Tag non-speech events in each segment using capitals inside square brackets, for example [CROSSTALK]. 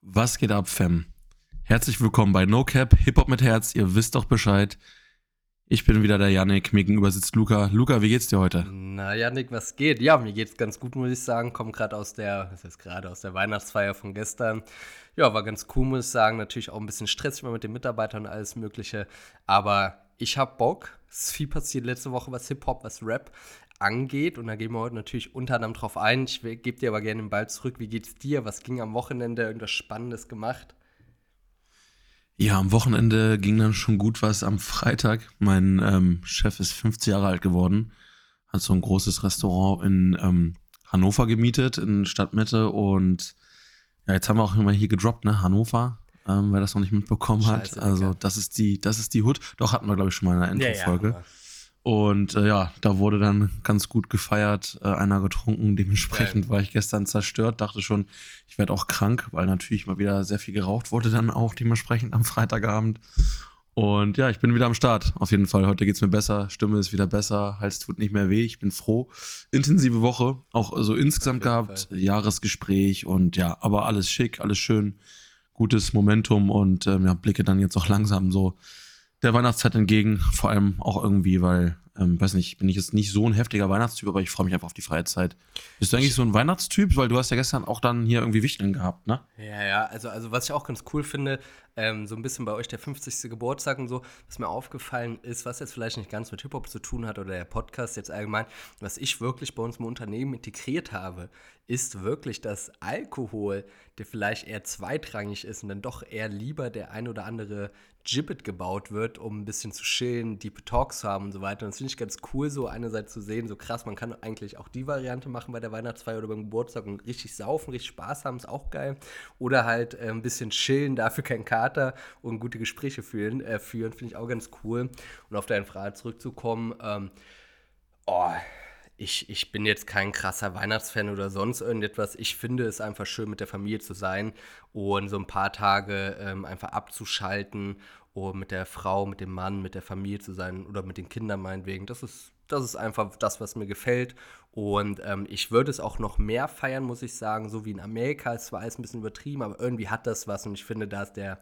Was geht ab, Fam? Herzlich willkommen bei No Cap, Hip-Hop mit Herz. Ihr wisst doch Bescheid. Ich bin wieder der Yannick, mir gegenüber sitzt Luca. Luca, wie geht's dir heute? Na, Yannick, was geht? Ja, mir geht's ganz gut, muss ich sagen. Komm gerade aus der, was heißt gerade, aus der Weihnachtsfeier von gestern. Ja, war ganz cool, muss ich sagen. Natürlich auch ein bisschen stressig mit den Mitarbeitern und alles Mögliche. Aber ich hab Bock. Es ist viel passiert letzte Woche, was Hip-Hop, was Rap angeht. Und da gehen wir heute natürlich unter anderem drauf ein. Ich gebe dir aber gerne den Ball zurück. Wie geht's dir? Was ging am Wochenende? Irgendwas Spannendes gemacht? Ja, am Wochenende ging dann schon gut was. Am Freitag, mein ähm, Chef ist 50 Jahre alt geworden, hat so ein großes Restaurant in ähm, Hannover gemietet, in Stadtmitte. Und ja, jetzt haben wir auch immer hier gedroppt, ne? Hannover, ähm, wer das noch nicht mitbekommen Scheiße, hat. Also, das ist die, das ist die Hood. Doch, hatten wir, glaube ich, schon mal in einer Intro-Folge. Ja, ja, und äh, ja, da wurde dann ganz gut gefeiert, äh, einer getrunken. Dementsprechend ja. war ich gestern zerstört, dachte schon, ich werde auch krank, weil natürlich mal wieder sehr viel geraucht wurde dann auch dementsprechend am [LAUGHS] Freitagabend. Und ja, ich bin wieder am Start. Auf jeden Fall. Heute geht's mir besser, Stimme ist wieder besser, Hals tut nicht mehr weh. Ich bin froh. Intensive Woche, auch so insgesamt gehabt, Fall. Jahresgespräch und ja, aber alles schick, alles schön, gutes Momentum und ähm, ja, blicke dann jetzt auch langsam so der Weihnachtszeit entgegen. Vor allem auch irgendwie, weil, ähm, weiß nicht, bin ich jetzt nicht so ein heftiger Weihnachtstyp, aber ich freue mich einfach auf die freie Zeit. Bist du eigentlich so ein Weihnachtstyp? Weil du hast ja gestern auch dann hier irgendwie Wichteln gehabt, ne? Ja, ja, also, also was ich auch ganz cool finde, ähm, so ein bisschen bei euch der 50. Geburtstag und so, was mir aufgefallen ist, was jetzt vielleicht nicht ganz mit Hip-Hop zu tun hat oder der Podcast jetzt allgemein, was ich wirklich bei uns im Unternehmen integriert habe, ist wirklich, dass Alkohol, der vielleicht eher zweitrangig ist und dann doch eher lieber der ein oder andere Gibbet gebaut wird, um ein bisschen zu chillen, Deep Talks zu haben und so weiter. Und das finde ich ganz cool, so einerseits zu sehen, so krass, man kann eigentlich auch die Variante machen bei der Weihnachtsfeier oder beim Geburtstag und richtig saufen, richtig Spaß haben, ist auch geil. Oder halt äh, ein bisschen chillen, dafür kein Kater und gute Gespräche führen, äh, führen finde ich auch ganz cool. Und auf deine Frage zurückzukommen, ähm, oh, ich, ich bin jetzt kein krasser Weihnachtsfan oder sonst irgendetwas. Ich finde es einfach schön, mit der Familie zu sein und so ein paar Tage ähm, einfach abzuschalten und mit der Frau, mit dem Mann, mit der Familie zu sein oder mit den Kindern meinetwegen. Das ist, das ist einfach das, was mir gefällt. Und ähm, ich würde es auch noch mehr feiern, muss ich sagen, so wie in Amerika. Es war alles ein bisschen übertrieben, aber irgendwie hat das was und ich finde, da ist der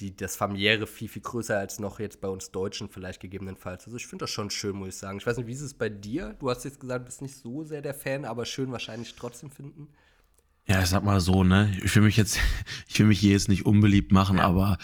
die, das familiäre viel, viel größer als noch jetzt bei uns Deutschen vielleicht gegebenenfalls. Also ich finde das schon schön, muss ich sagen. Ich weiß nicht, wie ist es bei dir? Du hast jetzt gesagt, du bist nicht so sehr der Fan, aber schön wahrscheinlich trotzdem finden. Ja, ich sag mal so, ne? Ich will mich jetzt, [LAUGHS] ich will mich hier jetzt nicht unbeliebt machen, ja. aber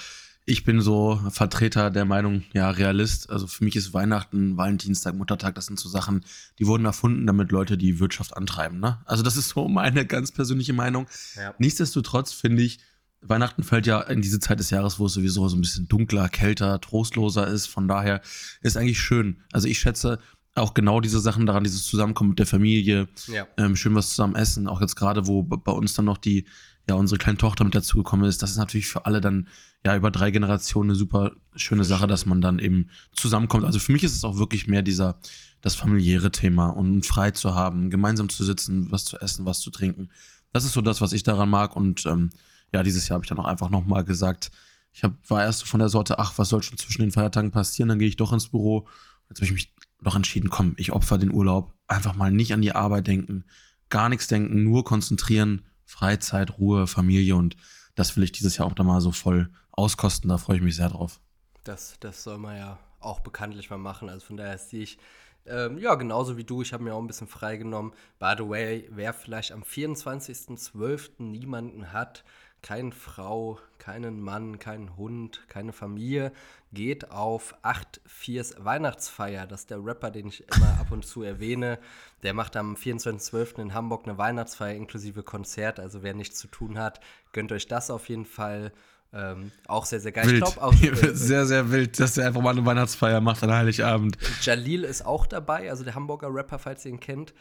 ich bin so Vertreter der Meinung, ja, Realist. Also für mich ist Weihnachten, Valentinstag, Muttertag, das sind so Sachen, die wurden erfunden, damit Leute die Wirtschaft antreiben, ne? Also das ist so meine ganz persönliche Meinung. Ja. Nichtsdestotrotz finde ich, Weihnachten fällt ja in diese Zeit des Jahres, wo es sowieso so ein bisschen dunkler, kälter, trostloser ist. Von daher ist eigentlich schön. Also ich schätze auch genau diese Sachen daran, dieses Zusammenkommen mit der Familie, ja. ähm, schön was zusammen essen. Auch jetzt gerade, wo bei uns dann noch die, ja, unsere kleine Tochter mit dazugekommen ist. Das ist natürlich für alle dann, ja, über drei Generationen eine super schöne Sache, dass man dann eben zusammenkommt. Also für mich ist es auch wirklich mehr dieser, das familiäre Thema und frei zu haben, gemeinsam zu sitzen, was zu essen, was zu trinken. Das ist so das, was ich daran mag und ähm, ja, dieses Jahr habe ich dann auch einfach nochmal gesagt, ich hab, war erst von der Sorte, ach, was soll schon zwischen den Feiertagen passieren, dann gehe ich doch ins Büro. Jetzt habe ich mich doch entschieden, komm, ich opfer den Urlaub, einfach mal nicht an die Arbeit denken, gar nichts denken, nur konzentrieren, Freizeit, Ruhe, Familie. Und das will ich dieses Jahr auch da mal so voll auskosten, da freue ich mich sehr drauf. Das, das soll man ja auch bekanntlich mal machen, also von daher sehe ich ähm, ja, genauso wie du. Ich habe mir auch ein bisschen freigenommen. By the way, wer vielleicht am 24.12. niemanden hat, keine Frau, keinen Mann, keinen Hund, keine Familie, geht auf 8.4's Weihnachtsfeier. Das ist der Rapper, den ich immer ab und zu erwähne. Der macht am 24.12. in Hamburg eine Weihnachtsfeier inklusive Konzert. Also wer nichts zu tun hat, gönnt euch das auf jeden Fall. Ähm, auch sehr, sehr geil. Wild. Ich glaub, auch, [LAUGHS] äh, sehr, sehr wild, dass er einfach mal eine Weihnachtsfeier macht an Heiligabend. Jalil ist auch dabei, also der Hamburger Rapper, falls ihr ihn kennt.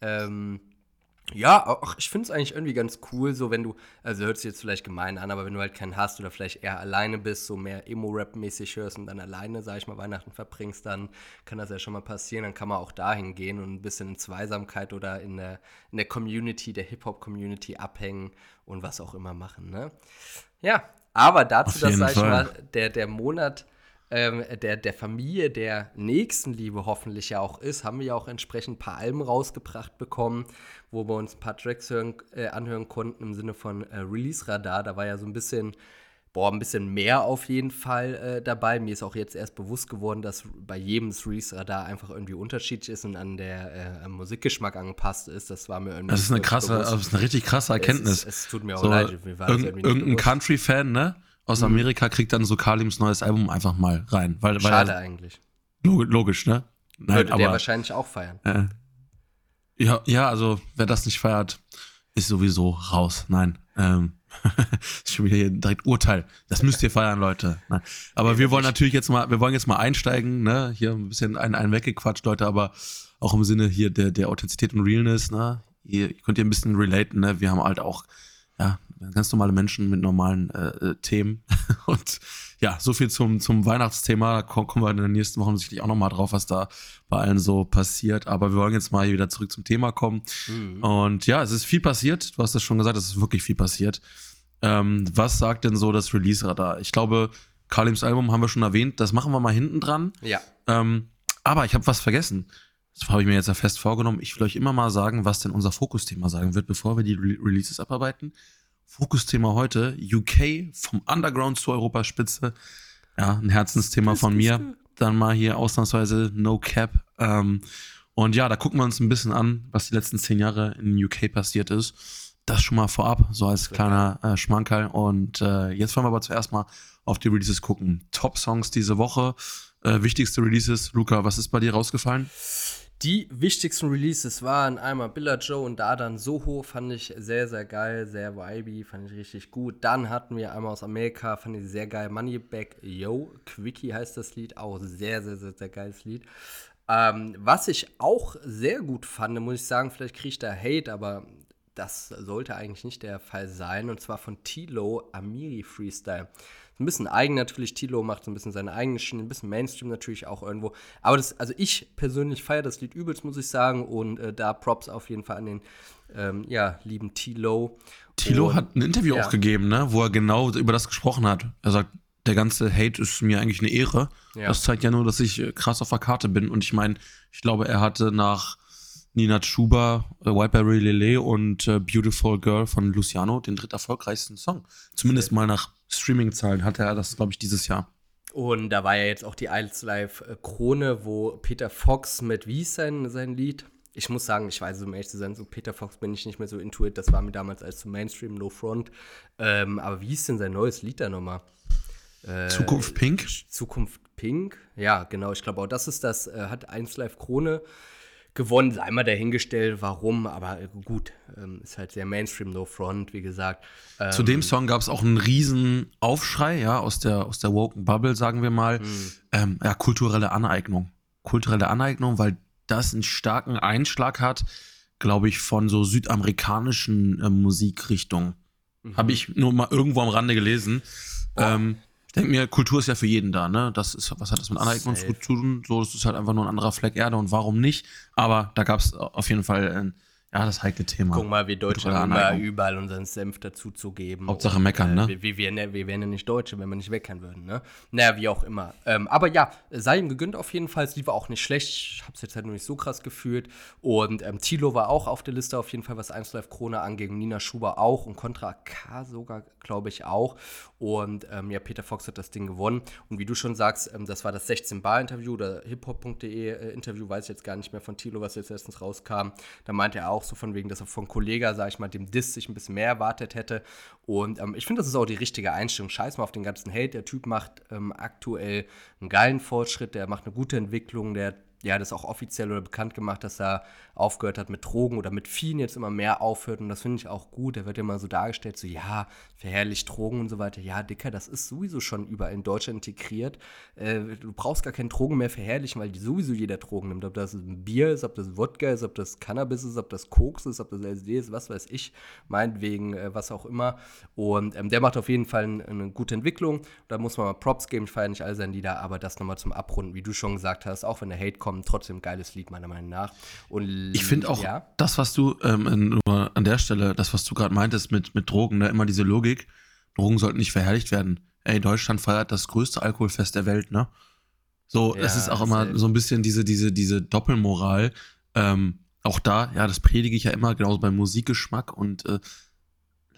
Ähm, ja, ach, ich finde es eigentlich irgendwie ganz cool, so wenn du, also hört sich jetzt vielleicht gemein an, aber wenn du halt keinen hast oder vielleicht eher alleine bist, so mehr Emo-Rap-mäßig hörst und dann alleine, sag ich mal, Weihnachten verbringst, dann kann das ja schon mal passieren, dann kann man auch dahin gehen und ein bisschen in Zweisamkeit oder in der, in der Community, der Hip-Hop-Community abhängen und was auch immer machen, ne? Ja, aber dazu, dass, sag ich mal, der, der Monat ähm, der, der Familie der Nächstenliebe hoffentlich ja auch ist, haben wir ja auch entsprechend ein paar Alben rausgebracht bekommen, wo wir uns ein paar Tracks hören, äh, anhören konnten im Sinne von äh, Release Radar. Da war ja so ein bisschen boah, ein bisschen mehr auf jeden Fall äh, dabei. Mir ist auch jetzt erst bewusst geworden, dass bei jedem Release-Radar einfach irgendwie unterschiedlich ist und an der äh, Musikgeschmack angepasst ist. Das war mir irgendwie. Das ist eine krasse, bewusst. das ist eine richtig krasse Erkenntnis. Es, ist, es tut mir auch so, leid. Mir war irg irgendein Country-Fan, ne? Aus mhm. Amerika kriegt dann so Kalims neues Album einfach mal rein. Weil, Schade weil, eigentlich. Logisch, ne? Nein, Würde aber, der wahrscheinlich auch feiern. Äh, ja, ja, also wer das nicht feiert, ist sowieso raus. Nein. Ähm, [LAUGHS] ist schon wieder hier direkt Urteil. Das müsst ihr feiern, Leute. Nein. Aber wir wollen natürlich jetzt mal, wir wollen jetzt mal einsteigen, ne? Hier ein bisschen einen, einen weggequatscht, Leute, aber auch im Sinne hier der, der Authentizität und Realness, ne? Ihr, ihr könnt ihr ein bisschen relaten, ne? Wir haben halt auch, ja, ganz normale Menschen mit normalen äh, äh Themen. [LAUGHS] Und ja, so viel zum, zum Weihnachtsthema. Da kommen wir in den nächsten Wochen sicherlich auch nochmal drauf, was da bei allen so passiert. Aber wir wollen jetzt mal hier wieder zurück zum Thema kommen. Mhm. Und ja, es ist viel passiert. Du hast es schon gesagt, es ist wirklich viel passiert. Ähm, was sagt denn so das Release-Radar? Ich glaube, Kalims Album haben wir schon erwähnt. Das machen wir mal hinten dran. Ja. Ähm, aber ich habe was vergessen. Das habe ich mir jetzt ja fest vorgenommen. Ich will euch immer mal sagen, was denn unser Fokusthema sagen wird, bevor wir die Re Releases abarbeiten. Fokusthema heute, UK vom Underground zur Europaspitze. Ja, ein Herzensthema von mir. Dann mal hier ausnahmsweise No Cap. Ähm, und ja, da gucken wir uns ein bisschen an, was die letzten zehn Jahre in UK passiert ist. Das schon mal vorab, so als kleiner äh, Schmankerl. Und äh, jetzt wollen wir aber zuerst mal auf die Releases gucken. Top-Songs diese Woche, äh, wichtigste Releases. Luca, was ist bei dir rausgefallen? Die wichtigsten Releases waren einmal Billa Joe und da dann Soho, fand ich sehr, sehr geil, sehr vibey, fand ich richtig gut. Dann hatten wir einmal aus Amerika, fand ich sehr geil, Moneyback Yo, Quickie heißt das Lied, auch sehr, sehr, sehr, sehr geiles Lied. Ähm, was ich auch sehr gut fand, muss ich sagen, vielleicht kriege ich da Hate, aber das sollte eigentlich nicht der Fall sein. Und zwar von Tilo Amiri Freestyle. Ein bisschen eigen natürlich. Tilo macht so ein bisschen seine eigene Schiene, ein bisschen Mainstream natürlich auch irgendwo. Aber das, also ich persönlich feiere das Lied übelst, muss ich sagen. Und äh, da Props auf jeden Fall an den ähm, ja, lieben Tilo. Tilo hat ein Interview ja. auch gegeben, ne, wo er genau über das gesprochen hat. Er sagt, der ganze Hate ist mir eigentlich eine Ehre. Ja. Das zeigt ja nur, dass ich äh, krass auf der Karte bin. Und ich meine, ich glaube, er hatte nach Nina Chuba, äh, Whiteberry Lele und äh, Beautiful Girl von Luciano den dritt erfolgreichsten Song. Zumindest mal nach Streaming-Zahlen hatte er das, glaube ich, dieses Jahr. Und da war ja jetzt auch die Isles Live äh, Krone, wo Peter Fox mit, wie sein, sein Lied? Ich muss sagen, ich weiß, um ehrlich zu sein, so Peter Fox bin ich nicht mehr so intuit. Das war mir damals als zu Mainstream, No Front. Ähm, aber wie ist denn sein neues Lied da nochmal? Äh, Zukunft Pink? Zukunft Pink, ja, genau. Ich glaube auch, das ist das, äh, hat 1 Live Krone gewonnen, sei mal dahingestellt, warum, aber gut, ähm, ist halt sehr Mainstream, No Front, wie gesagt. Ähm, Zu dem Song gab es auch einen riesen Aufschrei, ja, aus der, aus der Woken Bubble, sagen wir mal. Mhm. Ähm, ja, kulturelle Aneignung. Kulturelle Aneignung, weil das einen starken Einschlag hat, glaube ich, von so südamerikanischen äh, Musikrichtungen. Mhm. Habe ich nur mal irgendwo am Rande gelesen. Oh. Ähm, denke mir, Kultur ist ja für jeden da, ne? Das ist, was hat das mit Aneignung zu tun? So, das ist halt einfach nur ein anderer Fleck Erde und warum nicht? Aber da gab es auf jeden Fall ein ja, das heikle Thema. Guck mal, wie Deutschland immer überall unseren Senf dazu zu geben. Hauptsache und, meckern, ne? Äh, wir, wir, wir, wir wären ja nicht Deutsche, wenn wir nicht meckern würden, ne? Naja, wie auch immer. Ähm, aber ja, sei ihm gegönnt auf jeden Fall. Es lief auch nicht schlecht. Ich habe es jetzt halt nur nicht so krass gefühlt. Und ähm, Tilo war auch auf der Liste auf jeden Fall, was 1 Live Krone angeht. Nina Schuber auch und Contra K sogar, glaube ich, auch. Und ähm, ja, Peter Fox hat das Ding gewonnen. Und wie du schon sagst, ähm, das war das 16-Bar-Interview oder hiphop.de äh, weiß ich jetzt gar nicht mehr von Tilo, was jetzt letztens rauskam. Da meinte er auch so von wegen, dass er von Kollega, sag ich mal, dem Diss sich ein bisschen mehr erwartet hätte. Und ähm, ich finde, das ist auch die richtige Einstellung. Scheiß mal auf den ganzen Hate. Der Typ macht ähm, aktuell einen geilen Fortschritt, der macht eine gute Entwicklung, der ja, das auch offiziell oder bekannt gemacht, dass er aufgehört hat mit Drogen oder mit Viehen jetzt immer mehr aufhört. Und das finde ich auch gut. Da wird immer so dargestellt, so ja, verherrlicht Drogen und so weiter. Ja, Dicker, das ist sowieso schon überall in Deutschland integriert. Äh, du brauchst gar keine Drogen mehr verherrlichen, weil die sowieso jeder Drogen nimmt. Ob das ein Bier ist, ob das Wodka ist, ob das Cannabis ist, ob das Koks ist, ob das LSD ist, was weiß ich. Meinetwegen, äh, was auch immer. Und ähm, der macht auf jeden Fall eine, eine gute Entwicklung. Da muss man mal Props geben. Ich feiere nicht all seine Lieder, aber das nochmal zum Abrunden, wie du schon gesagt hast, auch wenn der Hate kommt, trotzdem geiles Lied, meiner Meinung nach. Und ich finde auch ja? das, was du ähm, an der Stelle, das, was du gerade meintest mit, mit Drogen, ne, immer diese Logik, Drogen sollten nicht verherrlicht werden. ey, Deutschland feiert das größte Alkoholfest der Welt, ne? So, Ja, es ist auch immer so ein bisschen diese, diese, diese Doppelmoral. Ähm, auch da, ja, das predige ich ja immer, genauso beim Musikgeschmack und äh,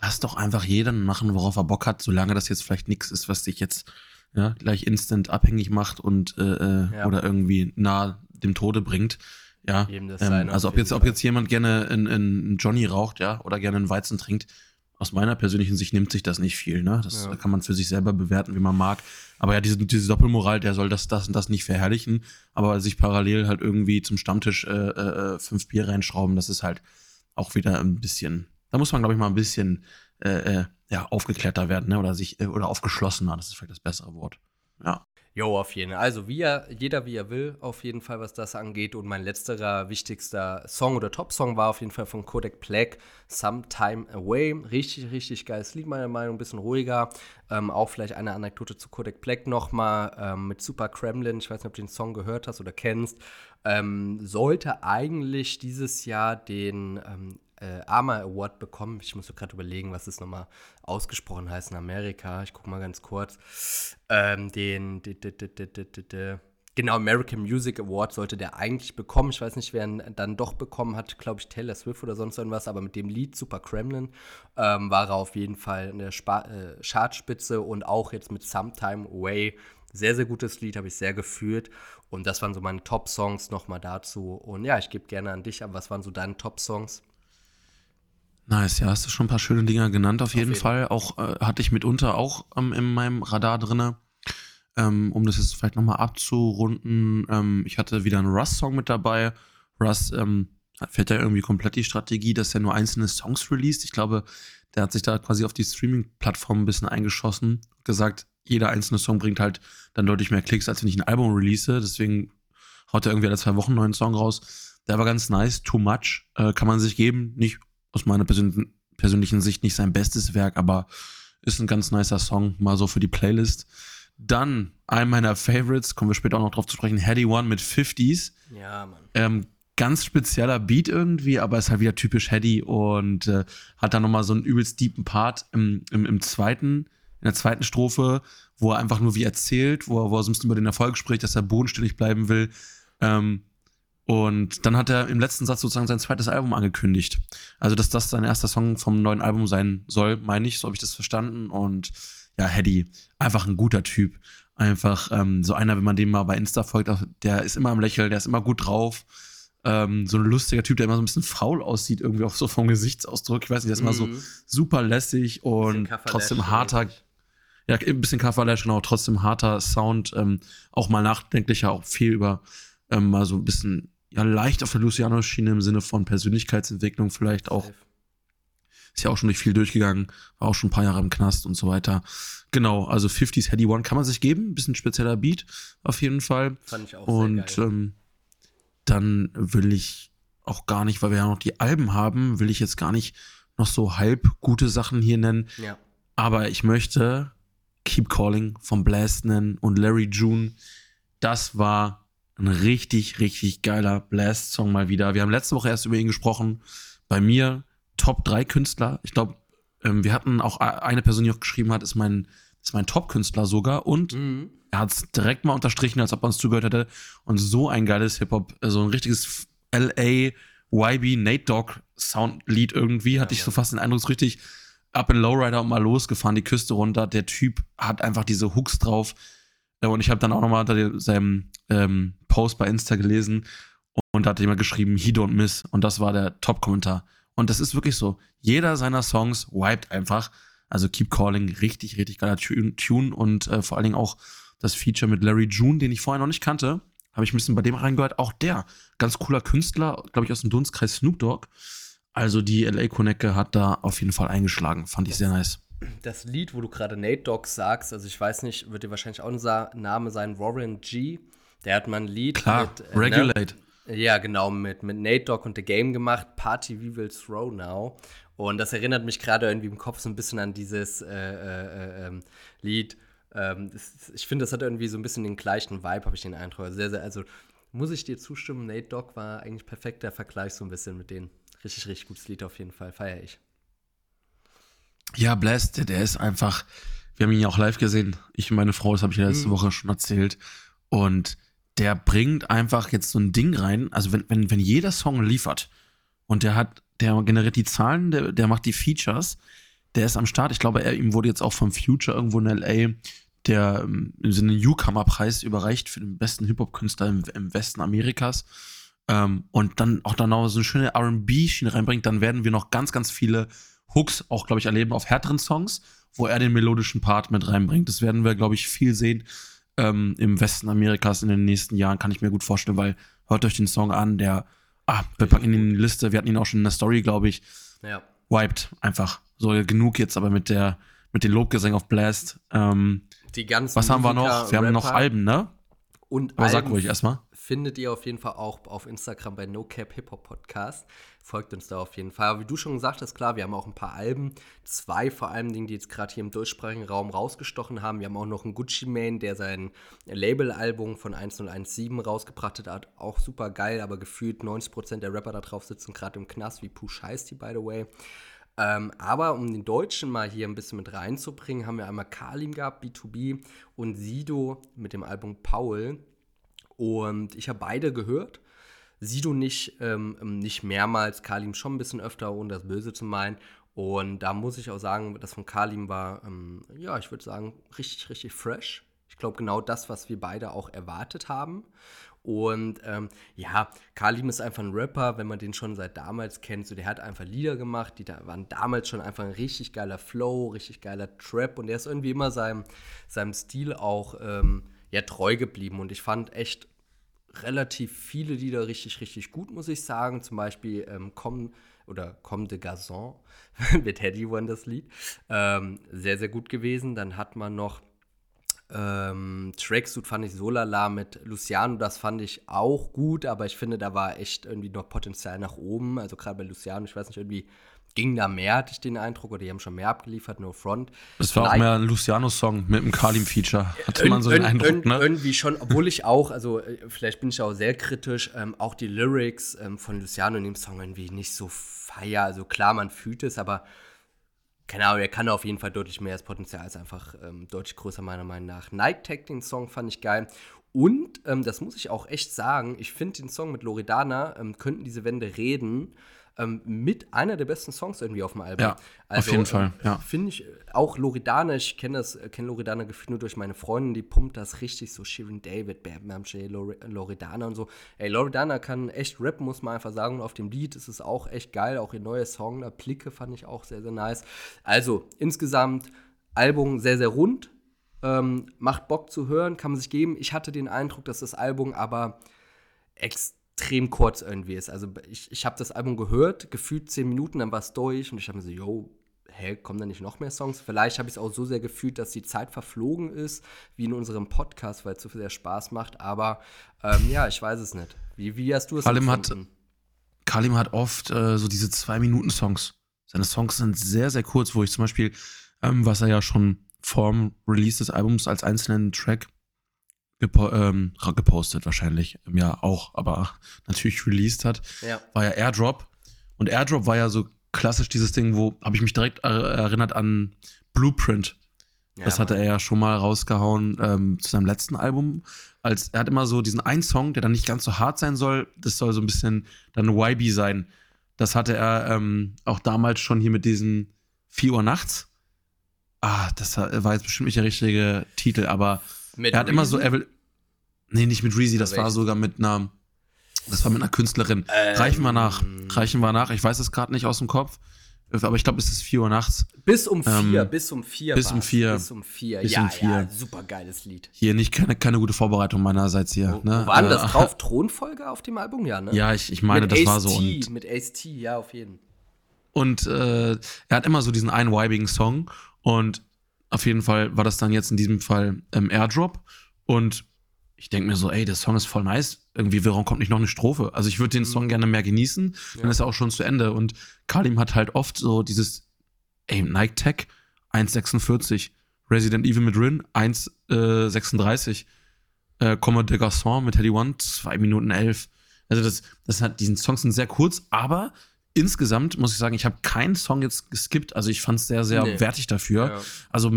lass doch einfach jeden machen, worauf er Bock hat, solange das jetzt vielleicht nichts ist, was dich jetzt ja, gleich instant abhängig macht und äh, äh, Ja. oder irgendwie nah dem Tode bringt. Ja, ähm, also ob jetzt, ob jetzt jemand gerne einen einen Johnny raucht, ja, oder gerne einen Weizen trinkt, aus meiner persönlichen Sicht nimmt sich das nicht viel, ne? Das Ja. kann man für sich selber bewerten, wie man mag. Aber ja, diese, diese Doppelmoral, der soll das, das und das nicht verherrlichen, aber sich parallel halt irgendwie zum Stammtisch äh, äh, äh, fünf Bier reinschrauben, das ist halt auch wieder ein bisschen, da muss man, glaube ich, mal ein bisschen äh, äh, ja, aufgeklärter werden, ne? Oder sich, äh, oder aufgeschlossener, das ist vielleicht das bessere Wort. Ja. Jo, auf jeden Fall. Also wie er, jeder wie er will, auf jeden Fall, was das angeht. Und mein letzterer wichtigster Song oder Top-Song war auf jeden Fall von Kodak Black, Sometime Away. Richtig, richtig geiles Lied, meiner Meinung ein bisschen ruhiger. Ähm, auch vielleicht eine Anekdote zu Kodak Black nochmal ähm, mit Super Kremlin. Ich weiß nicht, ob du den Song gehört hast oder kennst. Ähm, sollte eigentlich dieses Jahr den ähm, äh, AMA Award bekommen. Ich muss so gerade überlegen, was es nochmal ausgesprochen heißt in Amerika. Ich gucke mal ganz kurz. Ähm, den, d- d- d- d- d- d- d- genau, American Music Award sollte der eigentlich bekommen. Ich weiß nicht, wer ihn dann doch bekommen hat, glaube ich, Taylor Swift oder sonst irgendwas, aber mit dem Lied Super Kremlin ähm, war er auf jeden Fall in der Spa äh, Chartspitze und auch jetzt mit Sometime Away. Sehr, sehr gutes Lied, habe ich sehr gefühlt. Und das waren so meine Top-Songs nochmal dazu. Und ja, ich gebe gerne an dich, aber was waren so deine Top-Songs? Nice, ja, hast du schon ein paar schöne Dinger genannt, auf jeden jeden Fall. Auch äh, hatte ich mitunter auch ähm, in meinem Radar drinne. Ähm, um das jetzt vielleicht nochmal abzurunden, ähm, ich hatte wieder einen Russ-Song mit dabei. Russ ähm, fährt ja irgendwie komplett die Strategie, dass er nur einzelne Songs released. Ich glaube, der hat sich da quasi auf die Streaming-Plattform ein bisschen eingeschossen. Gesagt, jeder einzelne Song bringt halt dann deutlich mehr Klicks, als wenn ich ein Album release. Deswegen haut er irgendwie alle zwei Wochen einen neuen Song raus. Der war ganz nice, too much. Äh, kann man sich geben. Nicht aus meiner persön persönlichen Sicht nicht sein bestes Werk, aber ist ein ganz nicer Song, mal so für die Playlist. Dann ein meiner Favorites, kommen wir später auch noch drauf zu sprechen, Heady One mit 50s. Ja, Mann. Ähm, ganz spezieller Beat irgendwie, aber ist halt wieder typisch Heady und äh, hat dann nochmal so einen übelst deepen Part im, im, im zweiten, in der zweiten Strophe, wo er einfach nur wie erzählt, wo er, wo er so ein bisschen über den Erfolg spricht, dass er bodenständig bleiben will. Ähm, und dann hat er im letzten Satz sozusagen sein zweites Album angekündigt. Also, dass das sein erster Song vom neuen Album sein soll, meine ich, so habe ich das verstanden. Und ja, Hedy, einfach ein guter Typ. Einfach ähm, so einer, wenn man dem mal bei Insta folgt, der ist immer am Lächeln, der ist immer gut drauf. Ähm, so ein lustiger Typ, der immer so ein bisschen faul aussieht, irgendwie auch so vom Gesichtsausdruck. Ich weiß nicht, der ist immer so Mhm. super lässig und trotzdem harter, ja, ein bisschen Kafferlash, genau, trotzdem harter Sound, ähm, auch mal nachdenklicher, auch viel über ähm, mal so ein bisschen, ja, leicht auf der Luciano-Schiene im Sinne von Persönlichkeitsentwicklung vielleicht auch. Ist ja auch schon durch viel durchgegangen, war auch schon ein paar Jahre im Knast und so weiter. Genau, also 50s Heady One kann man sich geben, bisschen spezieller Beat auf jeden Fall. Fand ich auch Und sehr geil. ähm, dann will ich auch gar nicht, weil wir ja noch die Alben haben, will ich jetzt gar nicht noch so halb gute Sachen hier nennen. ja. Aber ich möchte Keep Calling von Blast nennen und Larry June. Das war ein richtig, richtig geiler Blast-Song mal wieder. Wir haben letzte Woche erst über ihn gesprochen. Bei mir Top 3 Künstler. Ich glaube, ähm, wir hatten auch eine Person, die auch geschrieben hat, ist mein, ist mein Top-Künstler sogar. Und Mhm. er hat es direkt mal unterstrichen, als ob man es zugehört hätte. Und so ein geiles Hip-Hop, so ein richtiges LA YB Nate Dogg Soundlied irgendwie, hatte ich so fast den Eindruck, so richtig up in Lowrider und mal losgefahren, die Küste runter. Der Typ hat einfach diese Hooks drauf. Äh, Und ich habe dann auch nochmal unter seinem ähm, Post bei Insta gelesen und da hat jemand geschrieben, he don't miss. Und das war der Top-Kommentar. Und das ist wirklich so. Jeder seiner Songs wiped einfach. Also Keep Calling, richtig, richtig geiler Tune, und äh, vor allen Dingen auch das Feature mit Larry June, den ich vorher noch nicht kannte. Habe ich ein bisschen bei dem reingehört. Auch der, ganz cooler Künstler, glaube ich, aus dem Dunstkreis Snoop Dogg. Also die LA Konecke hat da auf jeden Fall eingeschlagen. Fand ich sehr nice. Das Lied, wo du gerade Nate Dogg sagst, also ich weiß nicht, wird dir wahrscheinlich auch Sa Name sein, Warren G. Der hat mal ein Lied Klar, mit. äh, ne? Regulate. Ja, genau, mit, mit Nate Dogg und The Game gemacht, Party We Will Throw Now. Und das erinnert mich gerade irgendwie im Kopf so ein bisschen an dieses äh, äh, äh, ähm, Lied. Ähm, das, ich finde, das hat irgendwie so ein bisschen den gleichen Vibe, habe ich den Eindruck. Also Sehr, sehr, also muss ich dir zustimmen, Nate Dogg war eigentlich perfekter Vergleich so ein bisschen mit denen. Richtig, richtig gutes Lied auf jeden Fall, feiere ich. Ja, Blast, der- ist einfach, wir haben ihn ja auch live gesehen. Ich und meine Frau, das habe ich ja letzte Mhm. Woche schon erzählt. Und der bringt einfach jetzt so ein Ding rein. Also wenn, wenn, wenn jeder Song liefert und der hat, der generiert die Zahlen, der, der macht die Features, der ist am Start. Ich glaube, er, ihm wurde jetzt auch vom Future irgendwo in LA der ähm, im Sinne Newcomer-Preis überreicht für den besten Hip-Hop-Künstler im, im Westen Amerikas. Ähm, und dann auch dann noch so eine schöne RB-Schiene reinbringt, dann werden wir noch ganz, ganz viele Hooks auch, glaube ich, erleben auf härteren Songs, wo er den melodischen Part mit reinbringt. Das werden wir, glaube ich, viel sehen ähm, im Westen Amerikas in den nächsten Jahren, kann ich mir gut vorstellen, weil hört euch den Song an, der, ah, wir packen ihn in die Liste, wir hatten ihn auch schon in der Story, glaube ich, Ja. wiped einfach. So genug jetzt aber mit der, mit den Lobgesängen auf Blast. Ähm, Die ganzen was haben wir noch? Wir haben noch Alben, ne? Und Aber sag Alben ruhig erstmal. Findet ihr auf jeden Fall auch auf Instagram bei NoCap Hip Hop Podcast. Folgt uns da auf jeden Fall. Aber wie du schon gesagt hast, klar, wir haben auch ein paar Alben. Zwei vor allem, die jetzt gerade hier im deutschsprachigen Raum rausgestochen haben. Wir haben auch noch einen Gucci Mane, der sein Labelalbum von 1017 rausgebracht hat. Auch super geil, aber gefühlt 90% der Rapper da drauf sitzen gerade im Knast, wie Push heißt die, by the way. Ähm, aber um den Deutschen mal hier ein bisschen mit reinzubringen, haben wir einmal Kalim gehabt, B2B, und Sido mit dem Album Paul. Und ich habe beide gehört. Sido nicht, ähm, nicht mehrmals, Kalim schon ein bisschen öfter, ohne das Böse zu meinen. Und da muss ich auch sagen, das von Kalim war, ähm, ja, ich würde sagen, richtig, richtig fresh. Ich glaube, genau das, was wir beide auch erwartet haben. Und ähm, ja, Kalim ist einfach ein Rapper, wenn man den schon seit damals kennt. So, der hat einfach Lieder gemacht, die da waren damals schon einfach ein richtig geiler Flow, richtig geiler Trap. Und der ist irgendwie immer seinem, seinem Stil auch ähm, ja, treu geblieben. Und ich fand echt relativ viele Lieder richtig, richtig gut, muss ich sagen. Zum Beispiel ähm, Comme oder Comme de Gazon [LAUGHS] mit Teddy One das Lied. Ähm, sehr, sehr gut gewesen. Dann hat man noch ähm, Tracksuit fand ich so lala mit Luciano, das fand ich auch gut, aber ich finde, da war echt irgendwie noch Potenzial nach oben. Also gerade bei Luciano, ich weiß nicht, irgendwie ging da mehr, hatte ich den Eindruck, oder die haben schon mehr abgeliefert, No Front. Das war auch Like- mehr ein Luciano-Song mit einem Kalim-Feature. Hatte man so den Irg- Eindruck, irg- ne? Irgendwie schon, obwohl ich auch, also äh, vielleicht bin ich auch sehr kritisch, ähm, auch die Lyrics ähm, von Luciano in dem Song irgendwie nicht so feier. Also klar, man fühlt es, aber keine Ahnung, er kann auf jeden Fall deutlich mehr. Das Potenzial ist einfach ähm, deutlich größer, meiner Meinung nach. Night Tag, den Song fand ich geil. Und, ähm, das muss ich auch echt sagen, ich finde den Song mit Loredana, ähm, könnten diese Wände reden, ähm, mit einer der besten Songs irgendwie auf dem Album. Ja, auf jeden Fall, ja. Finde ich äh, auch Loredana, ich kenne das, äh, kenne Loredana gefühlt nur durch meine Freundin, die pumpt das richtig so Shirin David, Bam Bam J, Lore- Loredana und so. Ey, Loredana kann echt rappen, muss man einfach sagen. Und auf dem Lied ist es auch echt geil, auch ihr neuer Song, da Blicke fand ich auch sehr, sehr nice. Also, insgesamt, Album sehr, sehr rund. Ähm, macht Bock zu hören, kann man sich geben. Ich hatte den Eindruck, dass das Album aber extrem kurz irgendwie ist. Also ich, ich habe das Album gehört, gefühlt zehn Minuten, dann war es durch und ich habe mir so, yo, hä, kommen da nicht noch mehr Songs? Vielleicht habe ich es auch so sehr gefühlt, dass die Zeit verflogen ist, wie in unserem Podcast, weil es so sehr Spaß macht. Aber ähm, ja, ich weiß es nicht. Wie, wie hast du es Kalim hat- empfunden? Kalim hat oft äh, so diese Zwei-Minuten-Songs. Seine Songs sind sehr, sehr kurz, wo ich zum Beispiel, ähm, was er ja schon vorm Release des Albums als einzelnen Track gepo ähm, gepostet, wahrscheinlich, ja auch, aber [LAUGHS] natürlich released hat, Ja. war ja Airdrop. Und Airdrop war ja so klassisch dieses Ding, wo habe ich mich direkt er erinnert an Blueprint. Das ja, hatte er ja schon mal rausgehauen ähm, zu seinem letzten Album. Als, er hat immer so diesen einen Song, der dann nicht ganz so hart sein soll. Das soll so ein bisschen dann YB sein. Das hatte er ähm, auch damals schon hier mit diesen 4 Uhr nachts. Ah, das war jetzt bestimmt nicht der richtige Titel, aber Mit er hat immer so, will. Nee, nicht mit Reezy, das Aber war echt? sogar mit einer. Das war mit einer Künstlerin. Ähm, Reichen wir nach. Reichen wir nach. Ich weiß es gerade nicht aus dem Kopf. Aber ich glaube, es ist 4 Uhr nachts. Bis um vier, Ähm, bis um vier. bis um war's. vier. Bis um vier. Bis ja, um vier. ja, super geiles Lied. Hier nicht keine, keine gute Vorbereitung meinerseits hier. Wo, ne? war denn das Äh, drauf? [LAUGHS] Thronfolge auf dem Album? Ja, ne? Ja, ich, ich meine, mit das Ace war so. Und, mit Ace T, ja, auf jeden. und äh, er hat immer so diesen einen vibigen Song. Und auf jeden Fall war das dann jetzt in diesem Fall ähm, Airdrop. Und ich denke mir so, ey, der Song ist voll nice. Irgendwie, warum kommt nicht noch eine Strophe? Also ich würde den Song gerne mehr genießen. Dann Ja. ist er auch schon zu Ende. Und Kalim hat halt oft so dieses, ey, Nike Tech 1,46. Resident Evil mit Rin 1,36. Äh, Comme de Garçon mit Teddy One 2 Minuten 11. Also das, das hat, diesen Songs sind sehr kurz, aber insgesamt muss ich sagen, ich habe keinen Song jetzt geskippt. Also ich fand es sehr, sehr Nee. wertig dafür. Ja. Also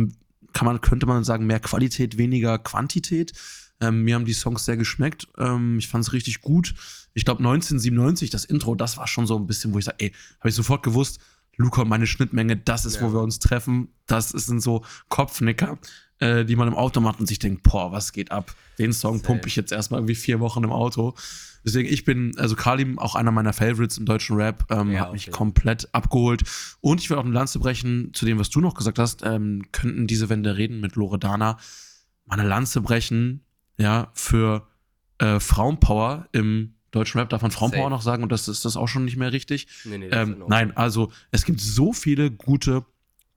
kann man, könnte man sagen, mehr Qualität, weniger Quantität. Ähm, mir haben die Songs sehr geschmeckt. Ähm, ich fand es richtig gut. Ich glaube, 1997, das Intro, das war schon so ein bisschen, wo ich sage, ey, habe ich sofort gewusst, Luca meine Schnittmenge, das ist, ja. wo wir uns treffen. Das sind so Kopfnicker, äh, die man im Auto macht und sich denkt, boah, was geht ab? Den Song pumpe ich jetzt erstmal irgendwie vier Wochen im Auto. Deswegen, ich bin, also Kalim, auch einer meiner Favorites im deutschen Rap, ähm, ja, hat mich komplett abgeholt. Und ich will auch eine Lanze brechen zu dem, was du noch gesagt hast, ähm, könnten diese Wände reden mit Loredana, mal eine Lanze brechen, ja, für äh, Frauenpower im deutschen Rap. Darf man Frauenpower noch sagen? Und das ist das auch schon nicht mehr richtig? Nee, nee, ähm, nein, also es gibt so viele gute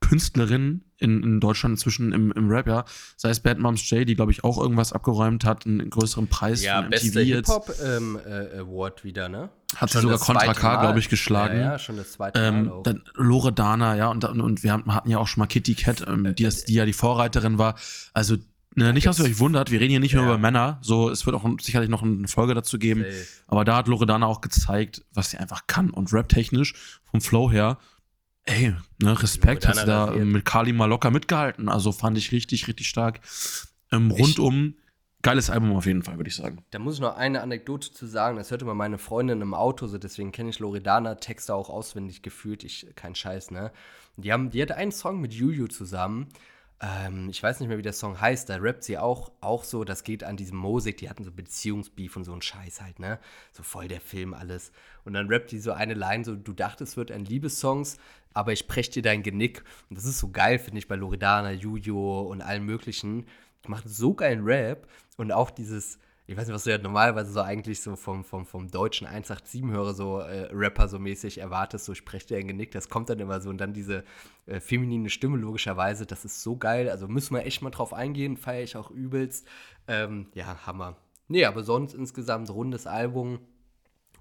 Künstlerinnen in, in Deutschland inzwischen im, im Rap, ja. Sei es Bad Moms J, die, glaube ich, auch irgendwas abgeräumt hat, einen größeren Preis ja, von MTV jetzt. Hip-Hop ähm, äh, Award wieder, ne? Hat sie sogar Contra K, glaube ich, geschlagen. Ja, ja, schon das zweite Mal ähm, auch. Dann Loredana, ja, und, und wir hatten ja auch schon mal Kitty Cat, ähm, die, die ja die Vorreiterin war. Also Ne, nicht, dass ihr euch wundert, wir reden hier nicht ja. nur über Männer. So, es wird auch sicherlich noch eine Folge dazu geben. Safe. Aber da hat Loredana auch gezeigt, was sie einfach kann. Und rap-technisch, vom Flow her, ey, ne, Respekt, hat sie da mit Kali mal locker mitgehalten. Also fand ich richtig, richtig stark. Ähm, rundum, geiles Album auf jeden Fall, würde ich sagen. Da muss ich noch eine Anekdote zu sagen. Das hörte mal meine Freundin im Auto, so deswegen kenne ich Loredana Texte auch auswendig gefühlt. Ich, kein Scheiß, ne? Die, haben, die hatte einen Song mit Juju zusammen ähm, ich weiß nicht mehr, wie der Song heißt, da rappt sie auch, auch so, das geht an diesem Mosik, die hatten so Beziehungsbeef und so ein Scheiß halt, ne? So voll der Film alles. Und dann rappt die so eine Line, so, du dachtest, es wird ein Liebessongs, aber ich brech dir dein Genick. Und das ist so geil, finde ich, bei Loredana, Juju und allen möglichen. Die machen so geilen Rap und auch dieses, ich weiß nicht, was du ja normalerweise so eigentlich so vom, vom, vom deutschen 187-Hörer so äh, Rapper so mäßig erwartest, so sprecht der ein Genick, das kommt dann immer so und dann diese äh, feminine Stimme logischerweise, das ist so geil, also müssen wir echt mal drauf eingehen, feiere ich auch übelst. Ähm, ja, Hammer. Nee, aber sonst insgesamt rundes Album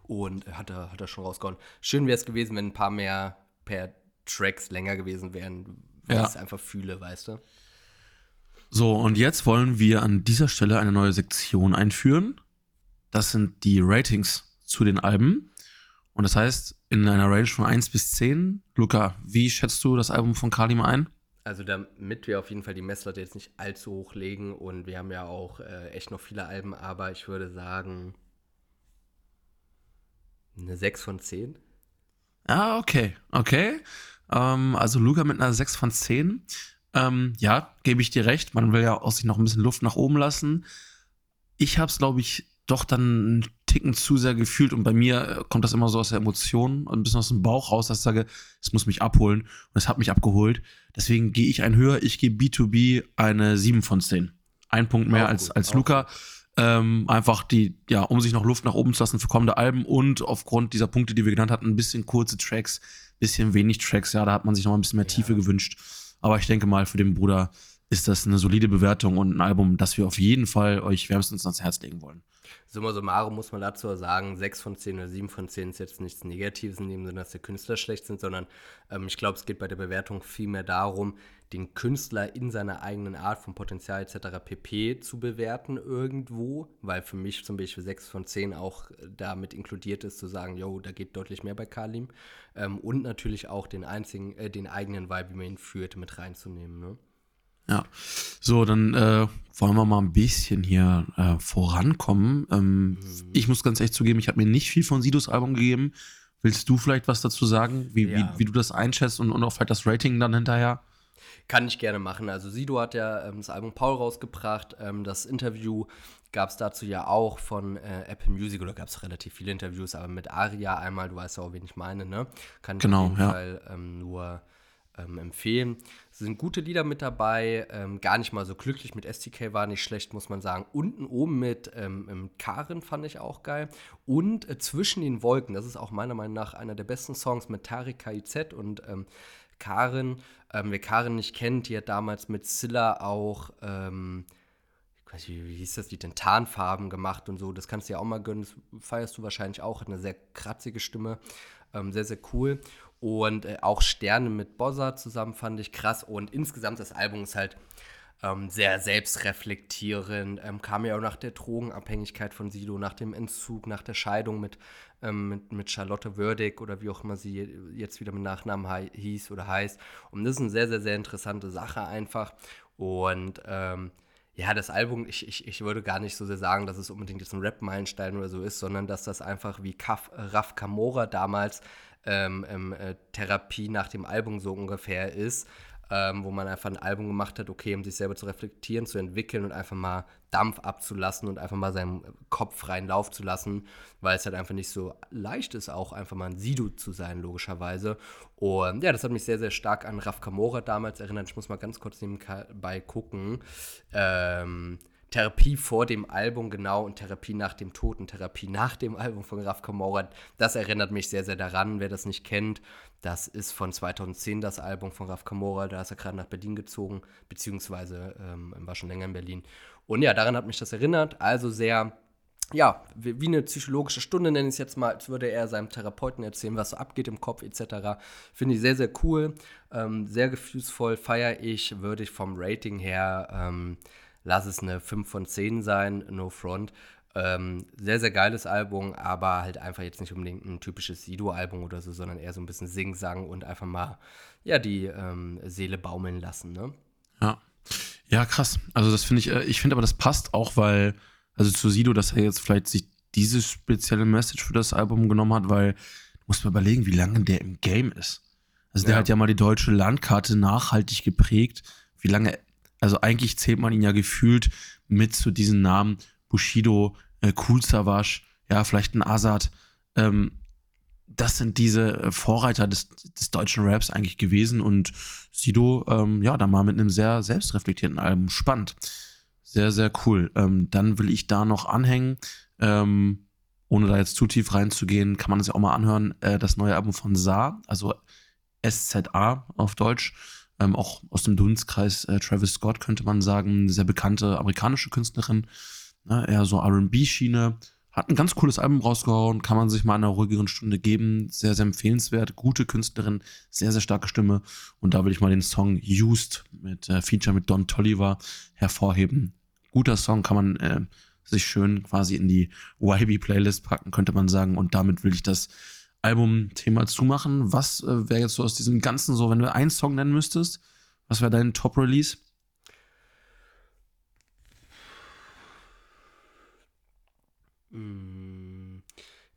und hat er, hat er schon rausgehauen. Schön wäre es gewesen, wenn ein paar mehr per Tracks länger gewesen wären, weil ja. ich es einfach fühle, weißt du? So, und jetzt wollen wir an dieser Stelle eine neue Sektion einführen. Das sind die Ratings zu den Alben. Und das heißt, in einer Range von 1 bis 10, Luca, wie schätzt du das Album von Kalim ein? Also damit wir auf jeden Fall die Messlatte jetzt nicht allzu hoch legen und wir haben ja auch äh, echt noch viele Alben, aber ich würde sagen eine 6 von 10. Ah, okay, okay. Ähm, also Luca mit einer 6 von 10. Ähm, ja, gebe ich dir recht. Man will ja auch sich noch ein bisschen Luft nach oben lassen. Ich habe es, glaube ich, doch dann einen Ticken zu sehr gefühlt und bei mir äh, kommt das immer so aus der Emotion und ein bisschen aus dem Bauch raus, dass ich sage, es muss mich abholen und es hat mich abgeholt. Deswegen gehe ich ein höher. Ich gebe B2B eine 7 von 10. Ein Punkt mehr auch als, gut, als Luca. Ähm, einfach die, ja, um sich noch Luft nach oben zu lassen für kommende Alben und aufgrund dieser Punkte, die wir genannt hatten, ein bisschen kurze Tracks, bisschen wenig Tracks, ja, da hat man sich noch ein bisschen mehr ja. Tiefe gewünscht. Aber ich denke mal, für den Bruder ist das eine solide Bewertung und ein Album, das wir auf jeden Fall euch wärmstens ans Herz legen wollen. Summa summarum muss man dazu sagen, 6 von 10 oder 7 von 10 ist jetzt nichts Negatives in dem Sinne, dass die Künstler schlecht sind, sondern ähm, ich glaube, es geht bei der Bewertung vielmehr darum, den Künstler in seiner eigenen Art von Potenzial etc. pp. zu bewerten irgendwo, weil für mich zum Beispiel 6 von 10 auch damit inkludiert ist, zu sagen, yo, da geht deutlich mehr bei Kalim. Ähm, und natürlich auch den einzigen, äh, den eigenen Vibe, wie man ihn führt, mit reinzunehmen. Ne? Ja, so, dann äh, wollen wir mal ein bisschen hier äh, vorankommen. Ähm, mhm. Ich muss ganz ehrlich zugeben, ich habe mir nicht viel von Sidos Album gegeben. Willst du vielleicht was dazu sagen, wie, ja. wie, wie, du das einschätzt und, und auch vielleicht das Rating dann hinterher? Kann ich gerne machen. Also Sido hat ja ähm, das Album Paul rausgebracht. Ähm, das Interview gab es dazu ja auch von äh, Apple Music oder gab es relativ viele Interviews, aber mit Aria einmal, du weißt ja auch, wen ich meine, ne? Kann ich genau, auf jeden ja. Fall ähm, nur ähm, empfehlen. Es sind gute Lieder mit dabei, ähm, gar nicht mal so glücklich mit STK war nicht schlecht, muss man sagen. Unten oben mit ähm, Karin fand ich auch geil. Und äh, Zwischen den Wolken, das ist auch meiner Meinung nach einer der besten Songs mit Tarik KIZ und Karin. Ähm, wer Karin nicht kennt, die hat damals mit Silla auch ähm, ich weiß nicht, wie hieß das, die Dentanfarben gemacht und so. Das kannst du ja auch mal gönnen. Das feierst du wahrscheinlich auch. Hat eine sehr kratzige Stimme. Ähm, sehr, sehr cool. Und äh, auch Sterne mit Bossa zusammen fand ich krass. Und insgesamt das Album ist halt Ähm, sehr selbstreflektierend. Ähm, kam ja auch nach der Drogenabhängigkeit von Sido, nach dem Entzug, nach der Scheidung mit, ähm, mit, mit Charlotte Würdig oder wie auch immer sie jetzt wieder mit Nachnamen hieß oder heißt. Und das ist eine sehr, sehr, sehr interessante Sache einfach. Und ähm, ja, das Album, ich, ich, ich würde gar nicht so sehr sagen, dass es unbedingt jetzt ein Rap-Meilenstein oder so ist, sondern dass das einfach wie Kaf, Raf Kamora damals ähm, äh, Therapie nach dem Album so ungefähr ist ähm, wo man einfach ein Album gemacht hat, okay, um sich selber zu reflektieren, zu entwickeln und einfach mal Dampf abzulassen und einfach mal seinen Kopf freien Lauf zu lassen, weil es halt einfach nicht so leicht ist, auch einfach mal ein Sido zu sein, logischerweise. Und ja, das hat mich sehr, sehr stark an Raf Kamora damals erinnert. Ich muss mal ganz kurz nebenbei gucken. Ähm, Therapie vor dem Album, genau, und Therapie nach dem Tod und Therapie nach dem Album von Raf Kamora. Das erinnert mich sehr, sehr daran. Wer das nicht kennt, das ist von 2010 das Album von Raf Kamora. Da ist er gerade nach Berlin gezogen, beziehungsweise ähm, war schon länger in Berlin. Und ja, daran hat mich das erinnert. Also sehr, ja, wie, wie eine psychologische Stunde nenne ich es jetzt mal, als würde er seinem Therapeuten erzählen, was so abgeht im Kopf etc. Finde ich sehr, sehr cool. Ähm, sehr gefühlsvoll feiere ich, würde ich vom Rating her. Ähm, lass es eine 5 von 10 sein, No Front. Ähm, sehr, sehr geiles Album, aber halt einfach jetzt nicht unbedingt ein typisches Sido-Album oder so, sondern eher so ein bisschen Sing-Sang und einfach mal, ja, die ähm, Seele baumeln lassen, ne? Ja. Ja, krass. Also das finde ich, äh, ich finde aber, das passt auch, weil, also zu Sido, dass er jetzt vielleicht sich diese spezielle Message für das Album genommen hat, weil, du musst mal überlegen, wie lange der im Game ist. Also der ja. hat ja mal die deutsche Landkarte nachhaltig geprägt, wie lange also eigentlich zählt man ihn ja gefühlt mit zu diesen Namen Bushido, äh, Cool Savage, ja, vielleicht ein Azad. Ähm, das sind diese äh, Vorreiter des, des, deutschen Raps eigentlich gewesen und Sido, ähm, ja, da mal mit einem sehr selbstreflektierten Album. Spannend. Sehr, sehr cool. Ähm, dann will ich da noch anhängen, ähm, ohne da jetzt zu tief reinzugehen, kann man das ja auch mal anhören, äh, das neue Album von Saar, also SZA auf Deutsch ähm, auch aus dem Dunstkreis äh, Travis Scott könnte man sagen, eine sehr bekannte amerikanische Künstlerin, ne, eher so RB-Schiene. Hat ein ganz cooles Album rausgehauen, kann man sich mal in einer ruhigeren Stunde geben. Sehr, sehr empfehlenswert. Gute Künstlerin, sehr, sehr starke Stimme. Und da will ich mal den Song Used mit äh, Feature mit Don Tolliver hervorheben. Guter Song, kann man äh, sich schön quasi in die YB-Playlist packen, könnte man sagen. Und damit will ich das Album-Thema zumachen. Was äh, wäre jetzt so aus diesem Ganzen so, wenn du einen Song nennen müsstest? Was wäre dein Top-Release? Mm,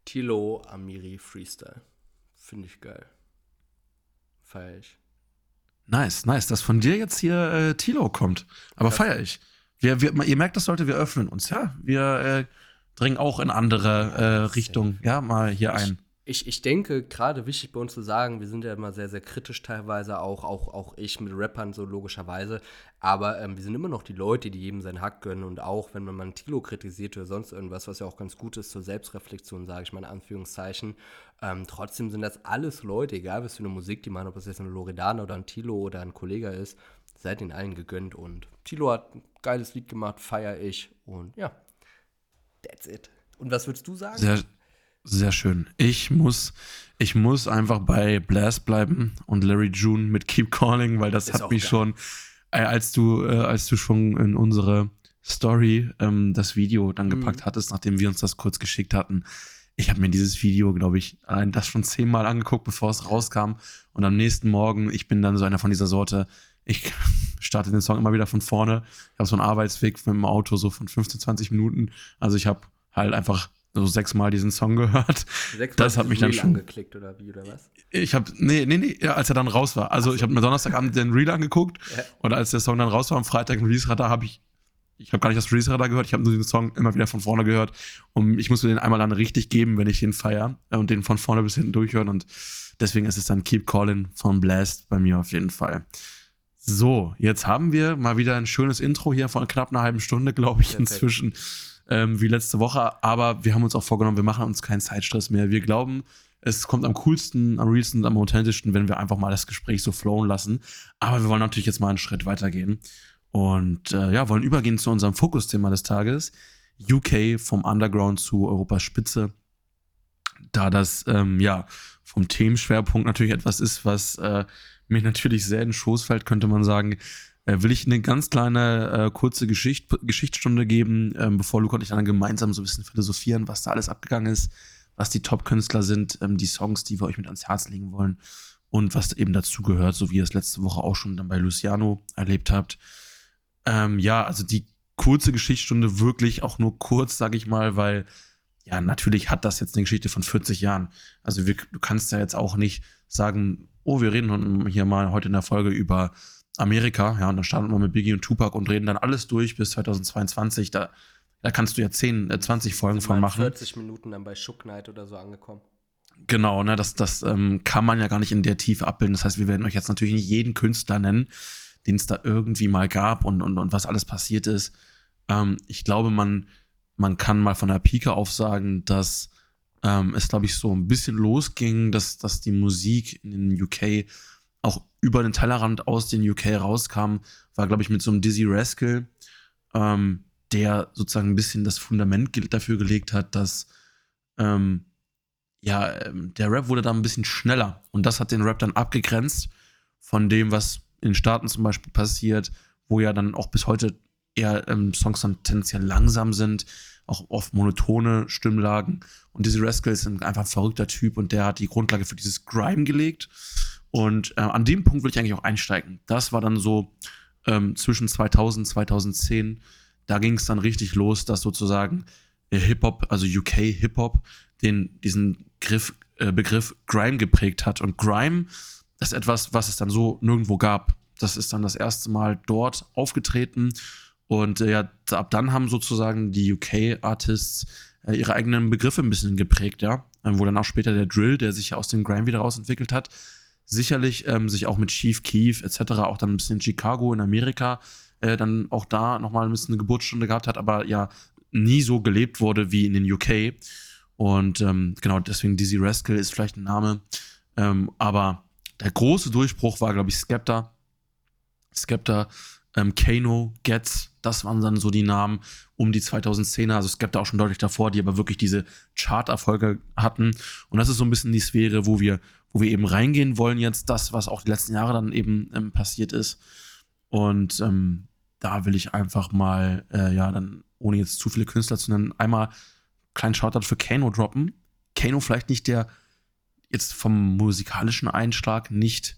Tilo Amiri Freestyle. Finde ich geil. Feier ich. Nice, nice, dass von dir jetzt hier äh, Tilo kommt. Aber feier ich. Wir, wir, ihr merkt das, Leute, wir öffnen uns, ja. Wir äh, dringen auch in andere äh, Richtungen, ja, mal hier ein ich, ich denke, gerade wichtig bei uns zu sagen, wir sind ja immer sehr, sehr kritisch teilweise, auch, auch, auch ich mit Rappern so logischerweise, aber ähm, wir sind immer noch die Leute, die jedem seinen Hack gönnen und auch, wenn man mal ein Tilo kritisiert oder sonst irgendwas, was ja auch ganz gut ist zur Selbstreflexion, sage ich mal in Anführungszeichen, ähm, trotzdem sind das alles Leute, egal was für eine Musik die machen, ob das jetzt ein Loredana oder ein Tilo oder ein Kollege ist, seid ihnen allen gegönnt und Tilo hat ein geiles Lied gemacht, feiere ich und ja, that's it. Und was würdest du sagen? Sehr, sehr schön. Ich muss, ich muss einfach bei Blast bleiben und Larry June mit Keep Calling, weil das Ist hat mich geil. schon, äh, als du, äh, als du schon in unsere Story ähm, das Video dann mhm. gepackt hattest, nachdem wir uns das kurz geschickt hatten. Ich habe mir dieses Video, glaube ich, allein das schon zehnmal angeguckt, bevor es rauskam. Und am nächsten Morgen, ich bin dann so einer von dieser Sorte, ich [LAUGHS] starte den Song immer wieder von vorne. Ich habe so einen Arbeitsweg mit dem Auto so von 15, 20 Minuten. Also ich habe halt einfach so sechsmal diesen Song gehört. Sechsmal das hat mich dann schon angeklickt oder wie oder was? Ich habe nee, nee, nee, ja, als er dann raus war. Also, so. ich habe mir Donnerstagabend den Reel angeguckt ja. und als der Song dann raus war am Freitag im Release Radar habe ich ich habe gar nicht das Release Radar gehört, ich habe nur den Song immer wieder von vorne gehört und ich muss mir den einmal dann richtig geben, wenn ich den feier und den von vorne bis hinten durchhören und deswegen ist es dann Keep Calling von Blast bei mir auf jeden Fall. So, jetzt haben wir mal wieder ein schönes Intro hier von knapp einer halben Stunde, glaube ich, Perfekt. inzwischen ähm, wie letzte Woche. Aber wir haben uns auch vorgenommen, wir machen uns keinen Zeitstress mehr. Wir glauben, es kommt am coolsten, am realsten, am authentischsten, wenn wir einfach mal das Gespräch so flowen lassen. Aber wir wollen natürlich jetzt mal einen Schritt weitergehen. Und äh, ja, wollen übergehen zu unserem Fokusthema des Tages. UK vom Underground zu Europas Spitze. Da das ähm, ja vom Themenschwerpunkt natürlich etwas ist, was äh, mir natürlich sehr in den Schoß fällt, könnte man sagen. Äh, will ich eine ganz kleine, äh, kurze Geschicht, Geschichtsstunde geben, ähm, bevor Luca und ich dann gemeinsam so ein bisschen philosophieren, was da alles abgegangen ist, was die Top-Künstler sind, ähm, die Songs, die wir euch mit ans Herz legen wollen und was eben dazu gehört, so wie ihr es letzte Woche auch schon dann bei Luciano erlebt habt. Ähm, ja, also die kurze Geschichtsstunde wirklich auch nur kurz, sag ich mal, weil ja, natürlich hat das jetzt eine Geschichte von 40 Jahren. Also wir, du kannst ja jetzt auch nicht sagen, oh, wir reden hier mal heute in der Folge über Amerika, ja, und dann starten wir mit Biggie und Tupac und reden dann alles durch bis 2022. Da, da kannst du ja 10, 20 äh, Folgen von machen. 40 Minuten dann bei Shook Knight oder so angekommen. Genau, ne, das, das ähm, kann man ja gar nicht in der Tiefe abbilden. Das heißt, wir werden euch jetzt natürlich nicht jeden Künstler nennen, den es da irgendwie mal gab und, und, und was alles passiert ist. Ähm, ich glaube, man, man kann mal von der Pike auf sagen, dass ähm, es, glaube ich, so ein bisschen losging, dass, dass die Musik in den UK über den Tellerrand aus den UK rauskam, war, glaube ich, mit so einem Dizzy Rascal, ähm, der sozusagen ein bisschen das Fundament dafür gelegt hat, dass ähm, ja, ähm, der Rap wurde da ein bisschen schneller und das hat den Rap dann abgegrenzt von dem, was in Staaten zum Beispiel passiert, wo ja dann auch bis heute eher ähm, Songs dann tendenziell langsam sind, auch oft monotone Stimmlagen. Und diese Rascal ist einfach ein verrückter Typ und der hat die Grundlage für dieses Grime gelegt. Und äh, an dem Punkt will ich eigentlich auch einsteigen. Das war dann so ähm, zwischen 2000 2010. Da ging es dann richtig los, dass sozusagen äh, Hip-Hop, also UK Hip-Hop, den, diesen Griff, äh, Begriff Grime geprägt hat. Und Grime ist etwas, was es dann so nirgendwo gab. Das ist dann das erste Mal dort aufgetreten. Und äh, ja, ab dann haben sozusagen die UK-Artists äh, ihre eigenen Begriffe ein bisschen geprägt, ja. Ähm, wo dann auch später der Drill, der sich aus dem Grime wieder rausentwickelt hat, sicherlich ähm, sich auch mit Chief Keef etc., auch dann ein bisschen in Chicago in Amerika, äh, dann auch da nochmal ein bisschen eine Geburtsstunde gehabt hat, aber ja nie so gelebt wurde wie in den UK. Und ähm, genau, deswegen Dizzy Rascal ist vielleicht ein Name. Ähm, aber der große Durchbruch war, glaube ich, Skepta. Skepta ähm, Kano, Getz, das waren dann so die Namen um die 2010er. Also es gab da auch schon deutlich davor, die aber wirklich diese Chart-Erfolge hatten. Und das ist so ein bisschen die Sphäre, wo wir, wo wir eben reingehen wollen jetzt, das, was auch die letzten Jahre dann eben ähm, passiert ist. Und ähm, da will ich einfach mal, äh, ja, dann, ohne jetzt zu viele Künstler zu nennen, einmal kleinen Shoutout für Kano droppen. Kano vielleicht nicht der, jetzt vom musikalischen Einschlag nicht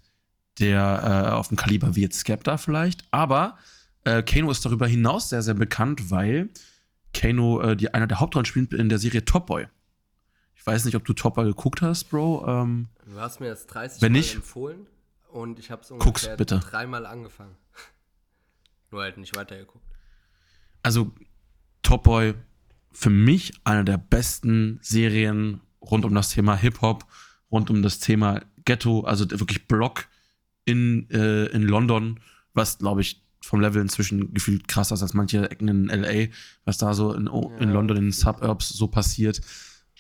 der äh, auf dem Kaliber wie jetzt Skepta vielleicht. Aber äh, Kano ist darüber hinaus sehr, sehr bekannt, weil Kano äh, die, einer der Hauptrollen spielt in der Serie Top Boy. Ich weiß nicht, ob du Top Boy geguckt hast, Bro. Ähm, du hast mir das 30 wenn Mal nicht, empfohlen und ich habe es ungefähr bitte. dreimal angefangen. [LAUGHS] Nur halt nicht weitergeguckt. Also Top Boy für mich eine der besten Serien rund um das Thema Hip-Hop, rund um das Thema Ghetto, also wirklich Block in, äh, in London, was, glaube ich, vom Level inzwischen gefühlt krasser ist als manche Ecken in LA, was da so in, ja. in London, in den Suburbs so passiert.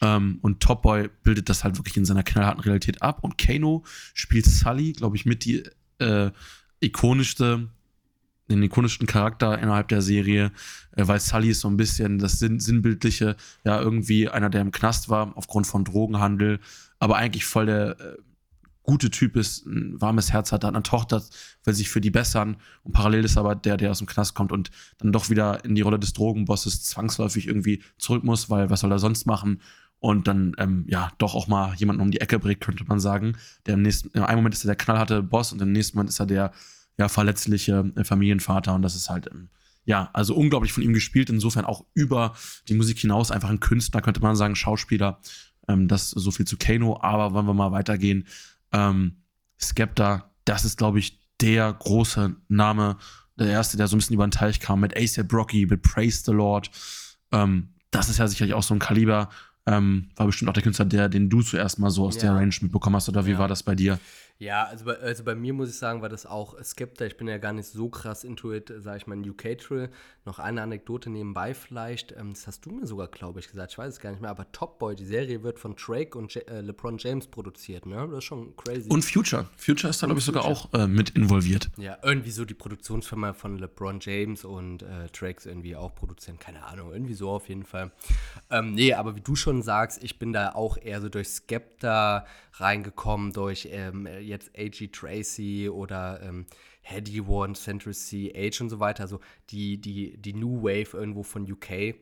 Ähm, und Top Boy bildet das halt wirklich in seiner knallharten Realität ab. Und Kano spielt Sully, glaube ich, mit die äh, ikonischste, den ikonischsten Charakter innerhalb der Serie, äh, weil Sully ist so ein bisschen das Sinn, Sinnbildliche, ja, irgendwie einer, der im Knast war aufgrund von Drogenhandel, aber eigentlich voll der äh, gute Typ ist, ein warmes Herz hat, hat eine Tochter, will sich für die bessern und parallel ist aber der, der aus dem Knast kommt und dann doch wieder in die Rolle des Drogenbosses zwangsläufig irgendwie zurück muss, weil was soll er sonst machen? Und dann, ähm, ja, doch auch mal jemanden um die Ecke bringt, könnte man sagen. Der im nächsten, im einen Moment ist er der knallharte Boss und im nächsten Moment ist er der, ja, verletzliche äh, Familienvater und das ist halt, ähm, ja, also unglaublich von ihm gespielt, insofern auch über die Musik hinaus einfach ein Künstler, könnte man sagen, Schauspieler. Ähm, das so viel zu Kano, aber wollen wir mal weitergehen, ähm, Skepta, das ist, glaube ich, der große Name, der erste, der so ein bisschen über den Teich kam, mit ASAP Rocky, mit Praise the Lord. Ähm, das ist ja sicherlich auch so ein Kaliber. Ähm, war bestimmt auch der Künstler, der, den du zuerst mal so aus ja. der Range mitbekommen hast, oder wie ja. war das bei dir? Ja, also bei, also bei mir muss ich sagen, war das auch Skepta. Ich bin ja gar nicht so krass into it, sage ich mal, in UK-Trill. Noch eine Anekdote nebenbei vielleicht. Ähm, das hast du mir sogar, glaube ich, gesagt. Ich weiß es gar nicht mehr. Aber Top Boy, die Serie wird von Drake und J äh, LeBron James produziert. Ne? Das ist schon crazy. Und Future. Future ist da, glaube ich, sogar auch äh, mit involviert. Ja, irgendwie so die Produktionsfirma von LeBron James und äh, Drakes irgendwie auch produzieren. Keine Ahnung, irgendwie so auf jeden Fall. Ähm, nee, aber wie du schon sagst, ich bin da auch eher so durch Skepta reingekommen, durch ähm, jetzt A.G. Tracy oder ähm, Hedy One, Central C, Age und so weiter, also die, die, die New Wave irgendwo von UK.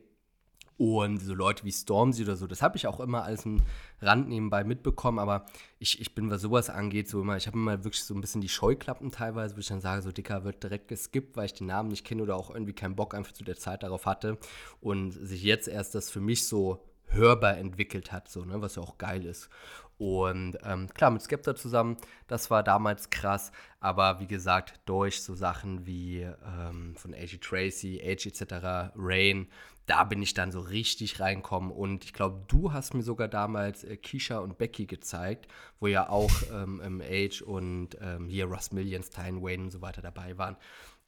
Und so Leute wie Stormzy oder so, das habe ich auch immer als ein Rand nebenbei mitbekommen, aber ich, ich bin, was sowas angeht, so immer, ich habe immer wirklich so ein bisschen die Scheuklappen teilweise, wo ich dann sage, so Dicker wird direkt geskippt, weil ich den Namen nicht kenne oder auch irgendwie keinen Bock einfach zu der Zeit darauf hatte und sich jetzt erst das für mich so hörbar entwickelt hat, so, ne, was ja auch geil ist. Und ähm, klar, mit Skepta zusammen, das war damals krass, aber wie gesagt, durch so Sachen wie ähm, von A.G. Tracy, Age etc., Rain, da bin ich dann so richtig reinkommen. Und ich glaube, du hast mir sogar damals äh, Keisha und Becky gezeigt, wo ja auch ähm, Age und ähm, hier Russ Millions, Tyne Wayne und so weiter dabei waren.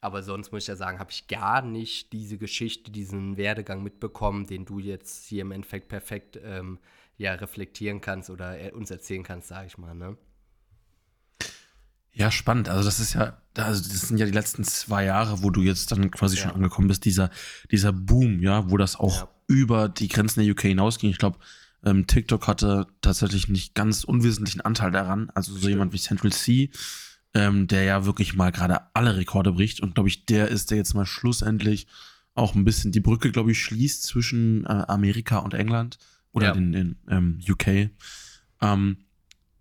Aber sonst muss ich ja sagen, habe ich gar nicht diese Geschichte, diesen Werdegang mitbekommen, den du jetzt hier im Endeffekt perfekt ähm, ja, reflektieren kannst oder uns erzählen kannst, sage ich mal. Ne? Ja, spannend. Also das ist ja, also das sind ja die letzten zwei Jahre, wo du jetzt dann quasi ja. schon angekommen bist, dieser, dieser Boom, ja, wo das auch ja. über die Grenzen der UK hinausging. Ich glaube, ähm, TikTok hatte tatsächlich nicht ganz unwesentlichen Anteil daran. Also so Stimmt. jemand wie Central C, ähm, der ja wirklich mal gerade alle Rekorde bricht. Und glaube ich, der ist, der jetzt mal schlussendlich auch ein bisschen die Brücke, glaube ich, schließt zwischen äh, Amerika und England oder ja. den, den ähm, UK. Ähm,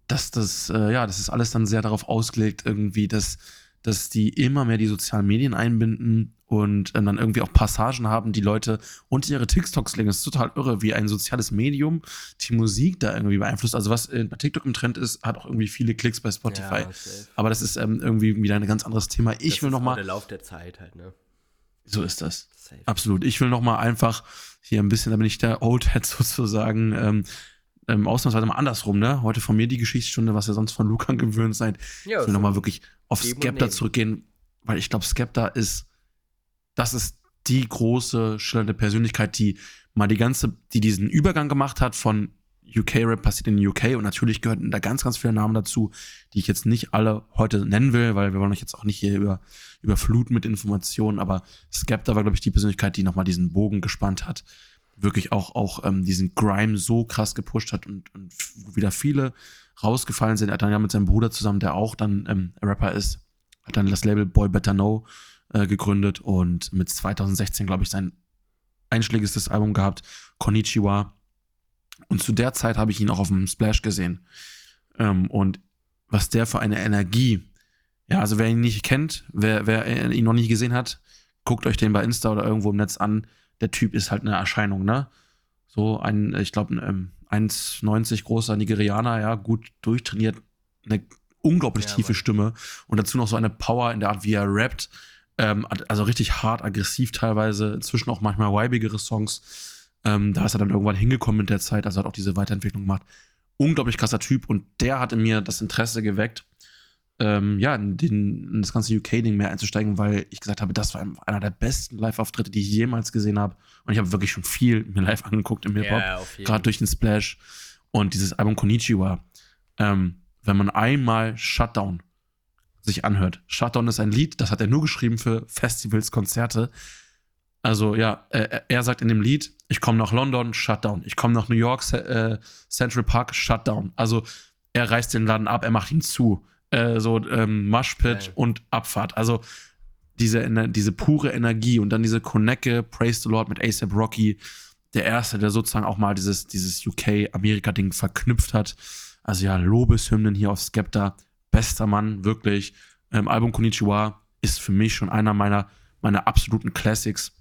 dass das, äh, ja, das ist alles dann sehr darauf ausgelegt, irgendwie, dass, dass die immer mehr die sozialen Medien einbinden und äh, dann irgendwie auch Passagen haben, die Leute unter ihre TikToks legen. Das ist total irre, wie ein soziales Medium die Musik da irgendwie beeinflusst. Also was bei TikTok im Trend ist, hat auch irgendwie viele Klicks bei Spotify. Ja, Aber das ist ähm, irgendwie wieder ein ganz anderes Thema. Ich das will noch mal der Lauf der Zeit halt, ne? So ist das. Safe. Absolut. Ich will noch mal einfach hier ein bisschen, da bin ich der Old Head [LAUGHS] sozusagen, ähm, ähm, ausnahmsweise mal andersrum, ne? Heute von mir die Geschichtsstunde, was ihr sonst von Lucan gewöhnt seid. Ja, ich will so nochmal wirklich auf Skepta zurückgehen, weil ich glaube, Skepta ist, das ist die große, schillernde Persönlichkeit, die mal die ganze, die diesen Übergang gemacht hat von UK-Rap passiert in UK und natürlich gehören da ganz, ganz viele Namen dazu, die ich jetzt nicht alle heute nennen will, weil wir wollen euch jetzt auch nicht hier über, überfluten mit Informationen, aber Skepta war, glaube ich, die Persönlichkeit, die nochmal diesen Bogen gespannt hat. Wirklich auch, auch ähm, diesen Grime so krass gepusht hat und, und wieder viele rausgefallen sind. Er hat dann ja mit seinem Bruder zusammen, der auch dann ähm, Rapper ist, hat dann das Label Boy Better Know äh, gegründet und mit 2016, glaube ich, sein einschlägigstes Album gehabt, Konnichiwa. Und zu der Zeit habe ich ihn auch auf dem Splash gesehen. Ähm, und was der für eine Energie, ja, also wer ihn nicht kennt, wer, wer ihn noch nie gesehen hat, guckt euch den bei Insta oder irgendwo im Netz an der Typ ist halt eine Erscheinung, ne? So ein, ich glaube, ein 1,90 großer Nigerianer, ja, gut durchtrainiert, eine unglaublich ja, tiefe. Stimme und dazu noch so eine Power in der Art, wie er rappt. Ähm, also richtig hart, aggressiv teilweise, inzwischen auch manchmal weibigere Songs. Ähm, da ist er dann irgendwann hingekommen mit der Zeit, also hat auch diese Weiterentwicklung gemacht. Unglaublich krasser Typ und der hatte mir das Interesse geweckt, ähm, ja, in, den, in das ganze UK-Ding mehr einzusteigen, weil ich gesagt habe, das war einer der besten Live-Auftritte, die ich jemals gesehen habe. Und ich habe wirklich schon viel mir live [LAUGHS] angeguckt im Hip-Hop, yeah, gerade durch den Splash und dieses Album Konnichiwa. Ähm, wenn man einmal Shutdown sich anhört. Shutdown ist ein Lied, das hat er nur geschrieben für Festivals, Konzerte. Also ja, er, er sagt in dem Lied, ich komme nach London, Shutdown. Ich komme nach New York, äh, Central Park, Shutdown. Also er reißt den Laden ab, er macht ihn zu äh, so ähm, Mushpit okay. und Abfahrt. Also diese, diese pure Energie und dann diese Konecke, Praise the Lord mit ASAP Rocky, der erste, der sozusagen auch mal dieses, dieses UK-Amerika-Ding verknüpft hat. Also ja, Lobeshymnen hier auf Skepta, bester Mann, wirklich. Ähm, Album Konnichiwa ist für mich schon einer meiner, meiner absoluten Classics.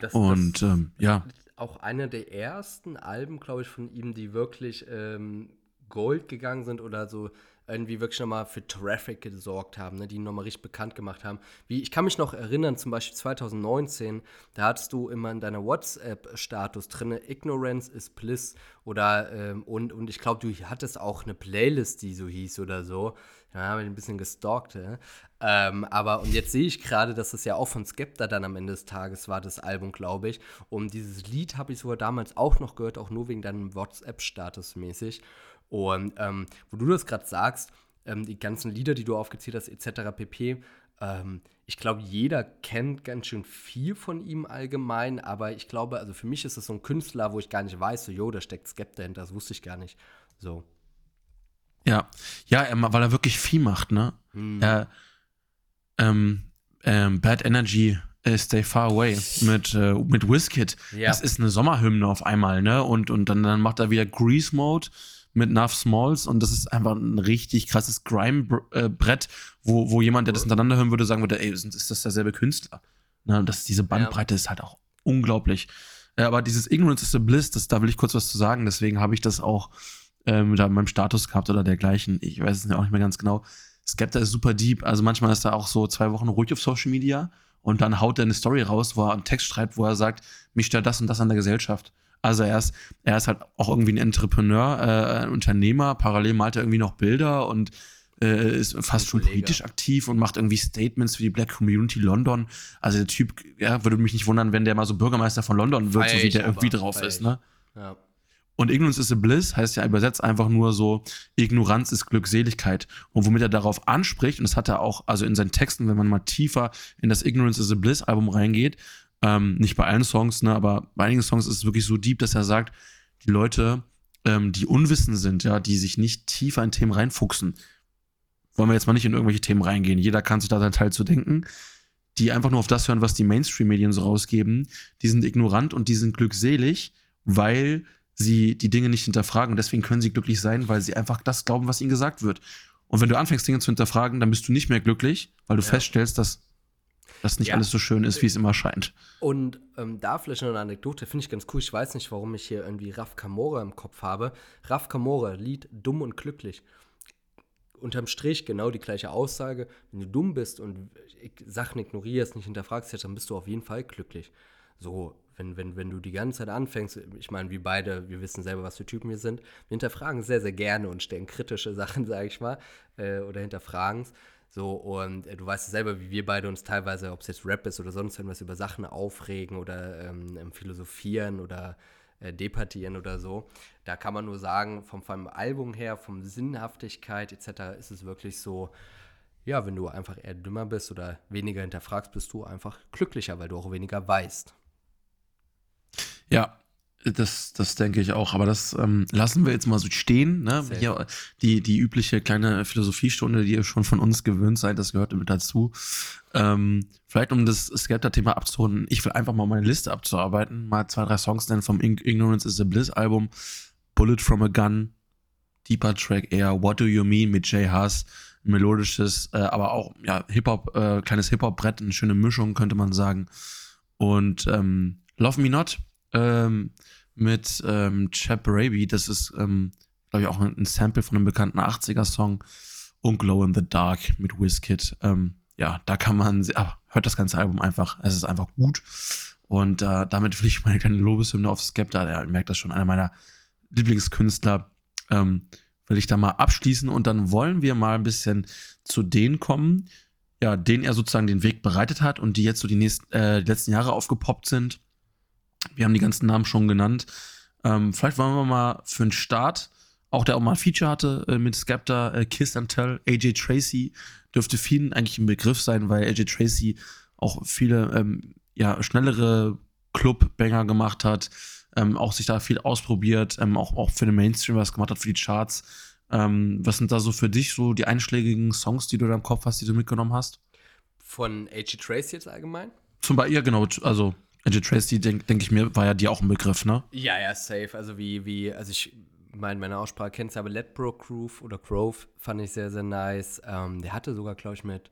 Das, und das ähm, ja. Auch einer der ersten Alben, glaube ich, von ihm, die wirklich ähm, Gold gegangen sind oder so irgendwie wirklich nochmal für Traffic gesorgt haben, ne, die ihn nochmal richtig bekannt gemacht haben. Wie, ich kann mich noch erinnern, zum Beispiel 2019, da hattest du immer in deiner WhatsApp-Status drin, Ignorance is Bliss oder ähm, und, und ich glaube, du hattest auch eine Playlist, die so hieß oder so. Ja, haben wir ein bisschen gestalkt, ja. ähm, aber und jetzt sehe ich gerade, dass das ja auch von Skepta dann am Ende des Tages war, das Album, glaube ich. Und dieses Lied habe ich sogar damals auch noch gehört, auch nur wegen deinem WhatsApp-Status mäßig. Und ähm, wo du das gerade sagst, ähm, die ganzen Lieder, die du aufgezählt hast, etc. pp. Ähm, ich glaube, jeder kennt ganz schön viel von ihm allgemein, aber ich glaube, also für mich ist es so ein Künstler, wo ich gar nicht weiß, so, jo, da steckt Skepta hinter, das wusste ich gar nicht. So. Ja, ja, weil er wirklich viel macht, ne? Hm. Er, ähm, ähm, Bad Energy, äh, Stay Far Away mit, äh, mit Wizkid. Ja. Das ist eine Sommerhymne auf einmal, ne? Und, und dann, dann macht er wieder Grease Mode mit Nuff Smalls und das ist einfach ein richtig krasses Grime-Brett, wo, wo jemand, der das hintereinander hören würde, sagen würde, ey, ist ist das derselbe Künstler? Ne? Und das, diese Bandbreite ist halt auch unglaublich. Äh, aber dieses Ignorance is a Bliss, das, da will ich kurz was zu sagen, deswegen habe ich das auch ähm, da in meinem Status gehabt oder dergleichen. Ich weiß es auch nicht mehr ganz genau. Skepta ist super deep. Also manchmal ist er auch so zwei Wochen ruhig auf Social Media und dann haut er eine Story raus, wo er einen Text schreibt, wo er sagt, mich stört das und das an der Gesellschaft. Also er ist, er ist halt auch irgendwie ein Entrepreneur, äh, ein Unternehmer. Parallel malt er irgendwie noch Bilder und äh, ist fast schon politisch aktiv und macht irgendwie Statements für die Black Community London. Also der Typ, ja, würde mich nicht wundern, wenn der mal so Bürgermeister von London wird, Feier so wie der irgendwie drauf feier ist, ne? Ja. Und Ignorance is a Bliss heißt ja übersetzt einfach nur so, Ignoranz ist Glückseligkeit. Und womit er darauf anspricht, und das hat er auch, also in seinen Texten, wenn man mal tiefer in das Ignorance is a Bliss Album reingeht, ähm, nicht bei allen Songs, ne, aber bei einigen Songs ist es wirklich so deep, dass er sagt, die Leute, ähm, die unwissend sind, ja, die sich nicht tiefer in Themen reinfuchsen, wollen wir jetzt mal nicht in irgendwelche Themen reingehen. Jeder kann sich da seinen Teil zu denken. Die einfach nur auf das hören, was die Mainstream-Medien so rausgeben, die sind ignorant und die sind glückselig, weil sie die Dinge nicht hinterfragen. Und deswegen können sie glücklich sein, weil sie einfach das glauben, was ihnen gesagt wird. Und wenn du anfängst, Dinge zu hinterfragen, dann bist du nicht mehr glücklich, weil du Ja. feststellst, dass das nicht Ja. alles so schön ist, wie es immer scheint. Und ähm, da vielleicht noch eine Anekdote, finde ich ganz cool. Ich weiß nicht, warum ich hier irgendwie Raf Kamora im Kopf habe. Raf Kamora, Lied Dumm und Glücklich. Unterm Strich genau die gleiche Aussage. Wenn du dumm bist und Sachen ignorierst, nicht hinterfragst, dann bist du auf jeden Fall glücklich. So, wenn, wenn, wenn du die ganze Zeit anfängst, ich meine, wir beide, wir wissen selber, was für Typen wir sind, wir hinterfragen sehr, sehr gerne und stellen kritische [LAUGHS] Sachen, sage ich mal, äh, oder hinterfragen es. So, und äh, du weißt ja selber, wie wir beide uns teilweise, ob es jetzt Rap ist oder sonst irgendwas, über Sachen aufregen oder ähm, ähm, philosophieren oder äh, debattieren oder so. Da kann man nur sagen, vom, vom Album her, vom Sinnhaftigkeit etc. ist es wirklich so, ja, wenn du einfach eher dümmer bist oder weniger hinterfragst, bist du einfach glücklicher, weil du auch weniger weißt. Ja, das, das denke ich auch. Aber das ähm, lassen wir jetzt mal so stehen. Ne? Hier, die, die übliche kleine Philosophiestunde, die ihr schon von uns gewöhnt seid, das gehört mit dazu. Ähm, vielleicht um das Skepta-Thema abzurunden, ich will einfach mal meine Liste abzuarbeiten. Mal zwei, drei Songs nennen vom Ig- Ignorance is a Bliss Album. Bullet from a Gun, Deeper Track Air, What Do You Mean mit Jay Haas, melodisches, äh, aber auch ja, Hip-Hop, äh, kleines Hip-Hop-Brett, eine schöne Mischung, könnte man sagen. Und ähm, Love Me Not ähm, mit ähm, Chap Raby, das ist, ähm, glaube ich, auch ein, Sample von einem bekannten 80er-Song. Und Glow in the Dark mit Wizkid. Ähm, ja, da kann man, ah, hört das ganze Album einfach, es ist einfach gut. Und äh, damit will ich meine kleine Lobeshymne auf Skepta, der merkt das schon, einer meiner Lieblingskünstler, ähm, will ich da mal abschließen und dann wollen wir mal ein bisschen zu denen kommen, ja, denen er sozusagen den Weg bereitet hat und die jetzt so die, nächsten, äh, die letzten Jahre aufgepoppt sind. Wir haben die ganzen Namen schon genannt. Ähm, vielleicht wollen wir mal für einen Start, auch der auch mal ein Feature hatte äh, mit Skepta, äh, Kiss and Tell, AJ Tracy, dürfte vielen eigentlich ein Begriff sein, weil AJ Tracy auch viele ähm, ja, schnellere Club-Banger gemacht hat, ähm, auch sich da viel ausprobiert, ähm, auch, auch für den Mainstream was gemacht hat, für die Charts. Ähm, was sind da so für dich so die einschlägigen Songs, die du da im Kopf hast, die du mitgenommen hast? Von A.G. Trace jetzt allgemein? Zum Beispiel, ja, genau, also AJ Tracy, denke denk ich mir, war ja dir auch ein Begriff, ne? Ja, ja, safe. Also wie, wie, also ich meine, meine Aussprache kennst du, aber Letbro Groove oder Grove fand ich sehr, sehr nice. Ähm, der hatte sogar, glaube ich, mit,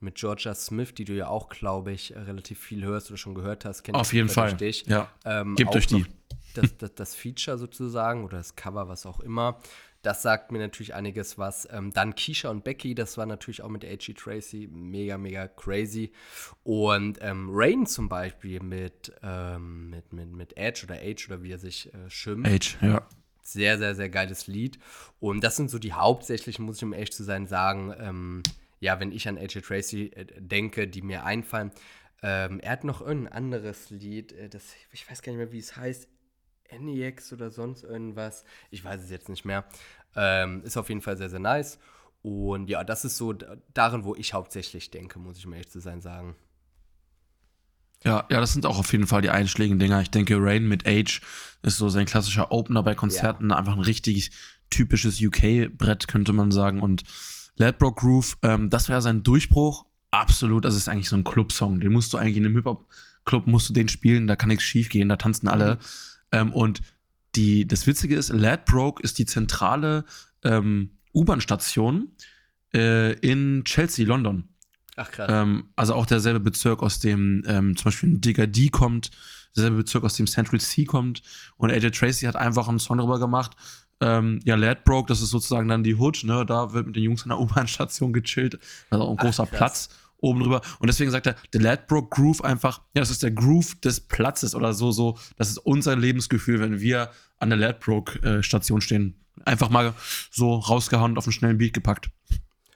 mit Georgia Smith, die du ja auch, glaube ich, relativ viel hörst oder schon gehört hast. kenn ich Auf jeden Fall. Dich. Ja. Ähm, Gebt euch die. Das, das, das Feature sozusagen oder das Cover, was auch immer. Das sagt mir natürlich einiges was. Ähm, dann Keisha und Becky, das war natürlich auch mit A.G. Tracy mega, mega crazy. Und ähm, Rain zum Beispiel mit, ähm, mit, mit, mit Edge oder Age oder wie er sich äh, schimpft. Age, ja. Sehr, sehr, sehr geiles Lied. Und das sind so die hauptsächlichen, muss ich um echt zu sein, sagen, ähm, ja, wenn ich an AJ Tracy äh, denke, die mir einfallen. Ähm, er hat noch irgendein anderes Lied, äh, das, ich weiß gar nicht mehr, wie es heißt. NEX oder sonst irgendwas. Ich weiß es jetzt nicht mehr. Ähm, ist auf jeden Fall sehr, sehr nice. Und ja, das ist so darin, wo ich hauptsächlich denke, muss ich mir echt zu sein sagen. Ja, ja, das sind auch auf jeden Fall die einschlägigen Dinger. Ich denke, Rain mit Age ist so sein klassischer Opener bei Konzerten, einfach ein richtig typisches UK-Brett, könnte man sagen. Und Ladbroke Groove, ähm, das wäre sein Durchbruch. Absolut, das ist eigentlich so ein Club-Song. Den musst du eigentlich in einem Hip-Hop-Club musst du den spielen, da kann nichts schief gehen, da tanzen alle. Ähm, und die, das Witzige ist, Ladbroke ist die zentrale ähm, U-Bahn-Station äh, in Chelsea, London. Ach krass. Ähm, also auch derselbe Bezirk, aus dem ähm, zum Beispiel Digger D kommt, derselbe Bezirk, aus dem Central C kommt. Und AJ Tracy hat einfach einen Song darüber gemacht. Ähm, ja, Ladbroke, das ist sozusagen dann die Hood, ne? Da wird mit den Jungs an der U-Bahn-Station gechillt. Also auch ein Ach, großer krass. Platz oben drüber. Und deswegen sagt er, der Ladbroke Groove einfach, ja, das ist der Groove des Platzes oder so, so. Das ist unser Lebensgefühl, wenn wir an der Ladbroke-Station äh, stehen. Einfach mal so rausgehauen und auf einen schnellen Beat gepackt.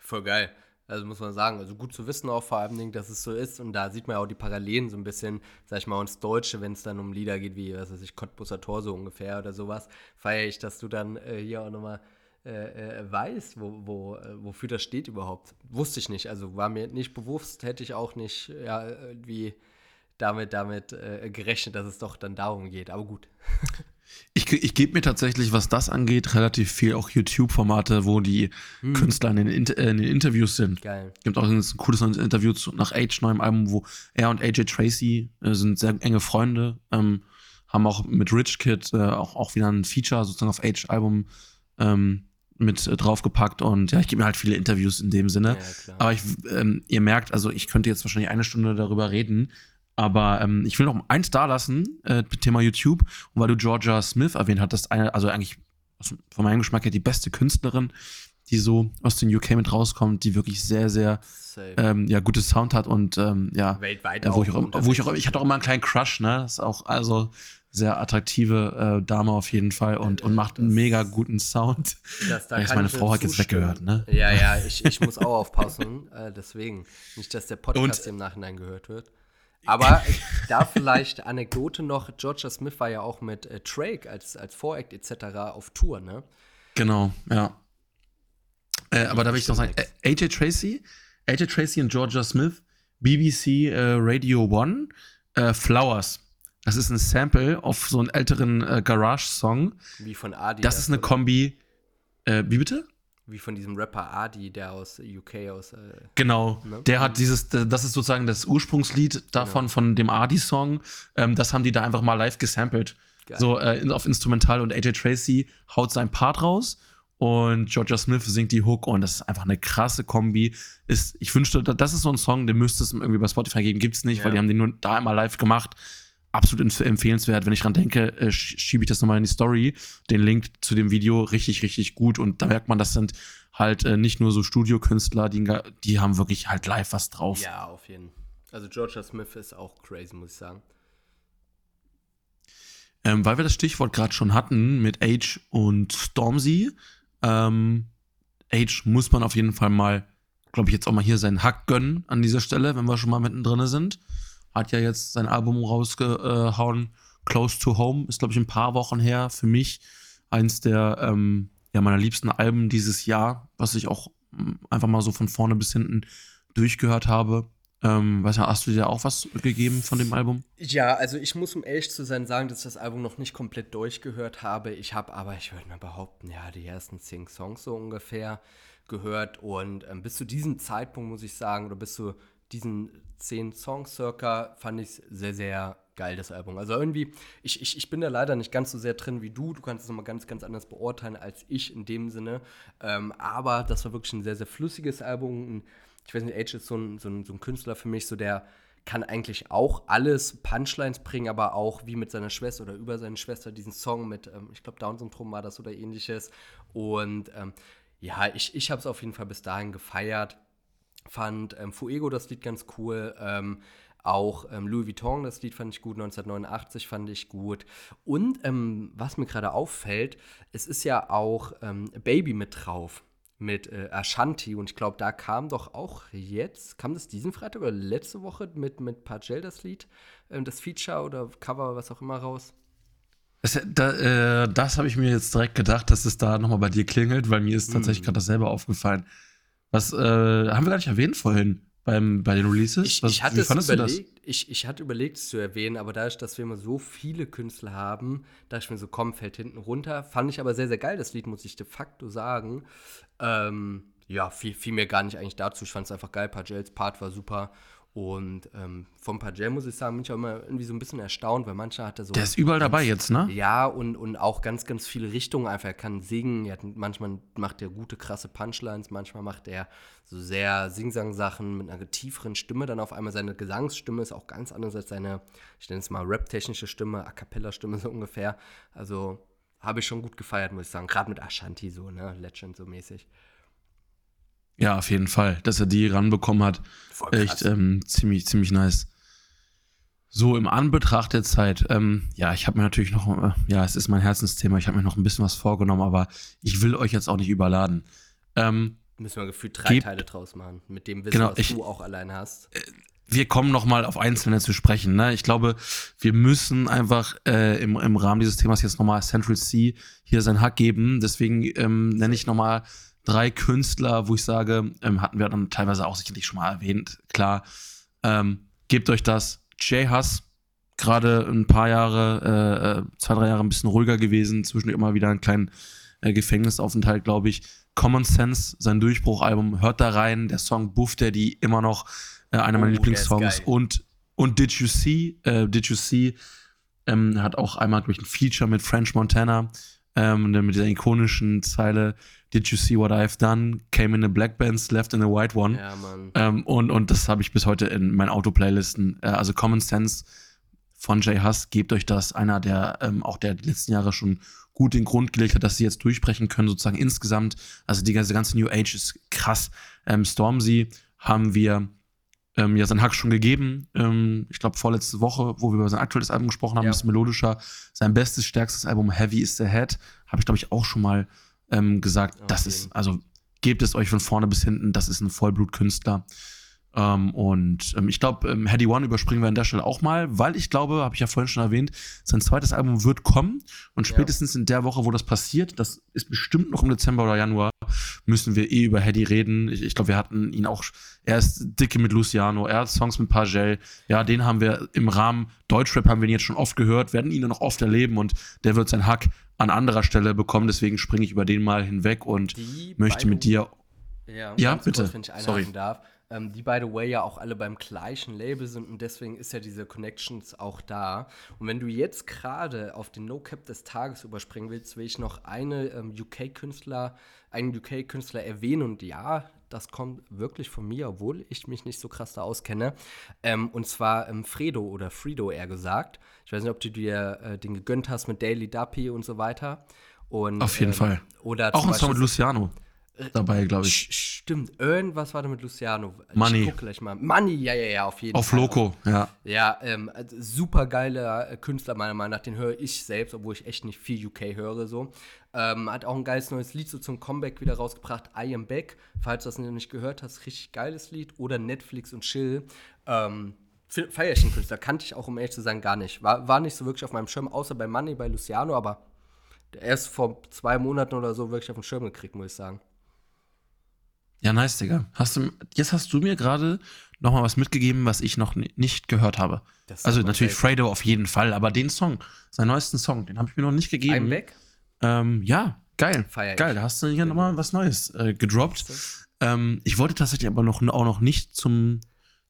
Voll geil. Also muss man sagen, also gut zu wissen auch vor allem, dass es so ist. Und da sieht man auch die Parallelen so ein bisschen, sag ich mal, ins Deutsche, wenn es dann um Lieder geht, wie, was weiß ich, Cottbusser Tor so ungefähr oder sowas, feiere ich, dass du dann äh, hier auch nochmal äh, äh, weißt, wo, wo, äh, wofür das steht überhaupt. Wusste ich nicht. Also war mir nicht bewusst, hätte ich auch nicht ja, irgendwie damit, damit äh, gerechnet, dass es doch dann darum geht. Aber gut. [LAUGHS] Ich, ich gebe mir tatsächlich, was das angeht, relativ viel auch YouTube-Formate, wo die hm. Künstler in den, Inter äh, in den, Interviews sind. Geil. Es gibt auch ein cooles Interview zu, nach Age neuem Album, wo er und AJ Tracy äh, sind sehr enge Freunde, ähm, haben auch mit Rich Kid äh, auch, auch wieder ein Feature sozusagen auf Age-Album ähm, mit äh, draufgepackt und ja, ich gebe mir halt viele Interviews in dem Sinne. Ja, Aber ich, ähm, ihr merkt, also ich könnte jetzt wahrscheinlich eine Stunde darüber reden, aber ähm, ich will noch eins da lassen, äh, Thema YouTube, und weil du Georgia Smith erwähnt hattest, eine, also eigentlich von meinem Geschmack her die beste Künstlerin, die so aus den UK mit rauskommt, die wirklich sehr, sehr ähm, ja, gutes Sound hat und ähm, ja, weltweit äh, wo, ich auch, wo ich auch, ich hatte auch immer einen kleinen Crush, ne? Das ist auch also sehr attraktive äh, Dame auf jeden Fall und, und macht einen mega guten Sound. Das, da meine Frau hat jetzt weggehört, ne? Ja, ja, ich, ich muss auch aufpassen, [LAUGHS] äh, deswegen. Nicht, dass der Podcast und, im Nachhinein gehört wird. Aber [LAUGHS] da vielleicht Anekdote noch, Georgia Smith war ja auch mit äh, Drake als, als Voract etc. auf Tour, ne? Genau, ja. Äh, aber da will ich noch sagen, äh, AJ Tracy, AJ Tracy und Georgia Smith, BBC äh, Radio One, äh, Flowers. Das ist ein Sample auf so einen älteren äh, Garage-Song. Wie von Adi. Das ist eine oder? Kombi. wie bitte? Wie von diesem Rapper Adi, der aus UK aus. Äh, genau, ne? der hat dieses, das ist sozusagen das Ursprungslied davon, genau. von dem Adi-Song. Ähm, das haben die da einfach mal live gesampelt. Geil. So äh, auf Instrumental und AJ Tracy haut sein Part raus und Georgia Smith singt die Hook und das ist einfach eine krasse Kombi. Ist, ich wünschte, das ist so ein Song, den müsste es irgendwie bei Spotify geben, gibt es nicht, ja. weil die haben den nur da einmal live gemacht absolut empfehlenswert. Wenn ich dran denke, äh, schiebe ich das nochmal in die Story. Den Link zu dem Video richtig, richtig gut. Und da merkt man, das sind halt äh, nicht nur so Studiokünstler, die, die haben wirklich halt live was drauf. Ja, auf jeden Fall. Also Georgia Smith ist auch crazy, muss ich sagen. Ähm, weil wir das Stichwort gerade schon hatten mit Age und Stormzy. Ähm, Age muss man auf jeden Fall mal, glaube ich, jetzt auch mal hier seinen Hack gönnen an dieser Stelle, wenn wir schon mal mittendrin sind hat ja jetzt sein Album rausgehauen. Close to Home ist, glaube ich, ein paar Wochen her. Für mich eins der ähm, ja, meiner liebsten Alben dieses Jahr, was ich auch mm, einfach mal so von vorne bis hinten durchgehört habe. Ähm, weißt du, hast du dir auch was gegeben von dem Album? Ja, also ich muss um ehrlich zu sein sagen, dass ich das Album noch nicht komplett durchgehört habe. Ich habe aber, ich würde mal behaupten, ja, die ersten zehn Songs so ungefähr gehört. Und ähm, bis zu diesem Zeitpunkt muss ich sagen, oder bis zu diesen zehn Songs circa fand ich sehr, sehr geil, das Album. Also irgendwie, ich, ich, ich bin da leider nicht ganz so sehr drin wie du. Du kannst es nochmal ganz, ganz anders beurteilen als ich in dem Sinne. Ähm, aber das war wirklich ein sehr, sehr flüssiges Album. Ich weiß nicht, Age ist so ein, so ein, so ein Künstler für mich, so der kann eigentlich auch alles Punchlines bringen, aber auch wie mit seiner Schwester oder über seine Schwester diesen Song mit, ähm, ich glaube, Down-Syndrom war das oder ähnliches. Und ähm, ja, ich, ich habe es auf jeden Fall bis dahin gefeiert fand ähm, Fuego das Lied ganz cool. Ähm, auch ähm, Louis Vuitton, das Lied fand ich gut, 1989 fand ich gut. Und ähm, was mir gerade auffällt, es ist ja auch ähm, Baby mit drauf, mit äh, Ashanti. Und ich glaube, da kam doch auch jetzt, kam das diesen Freitag oder letzte Woche mit, mit Pagel das Lied, ähm, das Feature oder Cover, was auch immer raus? Das, da, äh, das habe ich mir jetzt direkt gedacht, dass es da nochmal bei dir klingelt, weil mir ist tatsächlich mm. gerade dasselbe aufgefallen. Was äh, haben wir gar nicht erwähnt vorhin beim, bei den Releases? Ich, Was, ich hatte es überlegt. ich, ich hatte überlegt, es zu erwähnen, aber dadurch, dass wir immer so viele Künstler haben, dachte ich mir so, komm, fällt hinten runter. Fand ich aber sehr, sehr geil, das Lied, muss ich de facto sagen. Ähm, ja, viel, viel mehr gar nicht eigentlich dazu. Ich fand es einfach geil. Pagels Part war super. Und ähm, vom Pagel muss ich sagen, bin ich auch immer irgendwie so ein bisschen erstaunt, weil mancher hat er so. Der ist überall dabei jetzt, ne? Ja, und, und auch ganz, ganz viele Richtungen einfach. Er kann singen, er hat, manchmal macht er gute, krasse Punchlines, manchmal macht er so sehr Singsang-Sachen mit einer tieferen Stimme. Dann auf einmal seine Gesangsstimme ist auch ganz anders als seine, ich nenne es mal rap-technische Stimme, A Cappella-Stimme [LAUGHS] so ungefähr. Also habe ich schon gut gefeiert, muss ich sagen. Gerade mit Ashanti so, ne? Legend so mäßig. Ja, auf jeden Fall. Dass er die ranbekommen hat, echt ähm, ziemlich, ziemlich nice. So, im Anbetracht der Zeit, ähm, ja, ich habe mir natürlich noch, äh, ja, es ist mein Herzensthema, ich habe mir noch ein bisschen was vorgenommen, aber ich will euch jetzt auch nicht überladen. Ähm, Müssen wir gefühlt drei Teile draus machen, mit dem Wissen, genau, was ich, du auch allein hast. Äh, wir kommen noch mal auf Einzelne zu sprechen. Ne? Ich glaube, wir müssen einfach äh, im, im Rahmen dieses Themas jetzt noch mal Central C hier seinen Hack geben. Deswegen ähm, nenne ich noch mal drei Künstler, wo ich sage, ähm, hatten wir dann teilweise auch sicherlich schon mal erwähnt, klar, ähm, gebt euch das. Jay Huss, gerade ein paar Jahre, äh, äh, zwei, drei Jahre ein bisschen ruhiger gewesen, zwischendurch immer wieder einen kleinen äh, Gefängnisaufenthalt, glaube ich. Common Sense, sein Durchbruchalbum, hört da rein, der Song Buff Daddy, immer noch äh, einer meiner oh, Lieblingssongs. und, und Did You See, äh, Did You See, ähm, hat auch einmal, glaube ich, ein Feature mit French Montana, ähm, mit dieser ikonischen Zeile Did you see what I've done? Came in a black band, left in a white one. Ja, Mann. Ähm, und, und das habe ich bis heute in meinen Autoplaylisten. Äh, also Common Sense von Jay Huss, gebt euch das. Einer, der ähm, auch der letzten Jahre schon gut den Grund gelegt hat, dass sie jetzt durchbrechen können, sozusagen insgesamt. Also die ganze, ganze New Age ist krass. Ähm, Stormzy haben wir ähm, ja seinen Hack schon gegeben. Ähm, ich glaube, vorletzte Woche, wo wir über sein aktuelles Album gesprochen haben, ja. ist melodischer. Sein bestes, stärkstes Album, Heavy is the Head, habe ich, glaube ich, auch schon mal ähm, gesagt, okay. das ist, also gebt es euch von vorne bis hinten, das ist ein Vollblutkünstler. Ähm, und ähm, ich glaube, ähm, Heady One überspringen wir an der Stelle auch mal, weil ich glaube, habe ich ja vorhin schon erwähnt, sein zweites Album wird kommen und spätestens ja. in der Woche, wo das passiert, das ist bestimmt noch im Dezember oder Januar, müssen wir eh über Heady reden. Ich, ich glaube, wir hatten ihn auch, er ist dicke mit Luciano, er hat Songs mit Pagel, ja, den haben wir im Rahmen Deutschrap haben wir ihn jetzt schon oft gehört, werden ihn noch oft erleben und der wird sein Hack an anderer Stelle bekommen, deswegen springe ich über den mal hinweg und Die möchte mit dir ja, ja bitte. Kurz, wenn ich Sorry. darf ähm, die by the way ja auch alle beim gleichen Label sind und deswegen ist ja diese Connections auch da. Und wenn du jetzt gerade auf den No Cap des Tages überspringen willst, will ich noch eine ähm, UK-Künstler, einen UK-Künstler erwähnen und ja, das kommt wirklich von mir, obwohl ich mich nicht so krass da auskenne. Ähm, und zwar ähm, Fredo oder Frido eher gesagt. Ich weiß nicht, ob du dir äh, den gegönnt hast mit Daily Duppy und so weiter. Und, Auf jeden ähm, Fall. Oder auch ein Song mit Luciano dabei, glaube ich. Stimmt, irgendwas war da mit Luciano. Money. Ich gucke gleich mal. Money, ja, ja, ja, auf jeden auf Fall. Auf Loco, ja. Ja, ähm, also super geiler äh, Künstler, meiner Meinung nach. Den höre ich selbst, obwohl ich echt nicht viel UK höre, so. Ähm, hat auch ein geiles neues Lied so zum Comeback wieder rausgebracht. I Am Back. Falls du das noch nicht gehört hast, richtig geiles Lied. Oder Netflix und Chill. Ähm, feier ich den Künstler. Kannte ich auch, um ehrlich zu sein, gar nicht. War, war nicht so wirklich auf meinem Schirm, außer bei Money, bei Luciano, aber erst vor zwei Monaten oder so wirklich auf den Schirm gekriegt, muss ich sagen. Ja, nice, Digga. Hast du, jetzt hast du mir gerade noch mal was mitgegeben, was ich noch nicht gehört habe. Also natürlich Fredo auf jeden Fall, aber den Song, seinen neuesten Song, den habe ich mir noch nicht gegeben. I'm back? Ähm, ja, geil. Feier geil, da hast du hier nochmal was Neues äh, gedroppt. Ähm, ich wollte tatsächlich aber noch, auch noch nicht zum,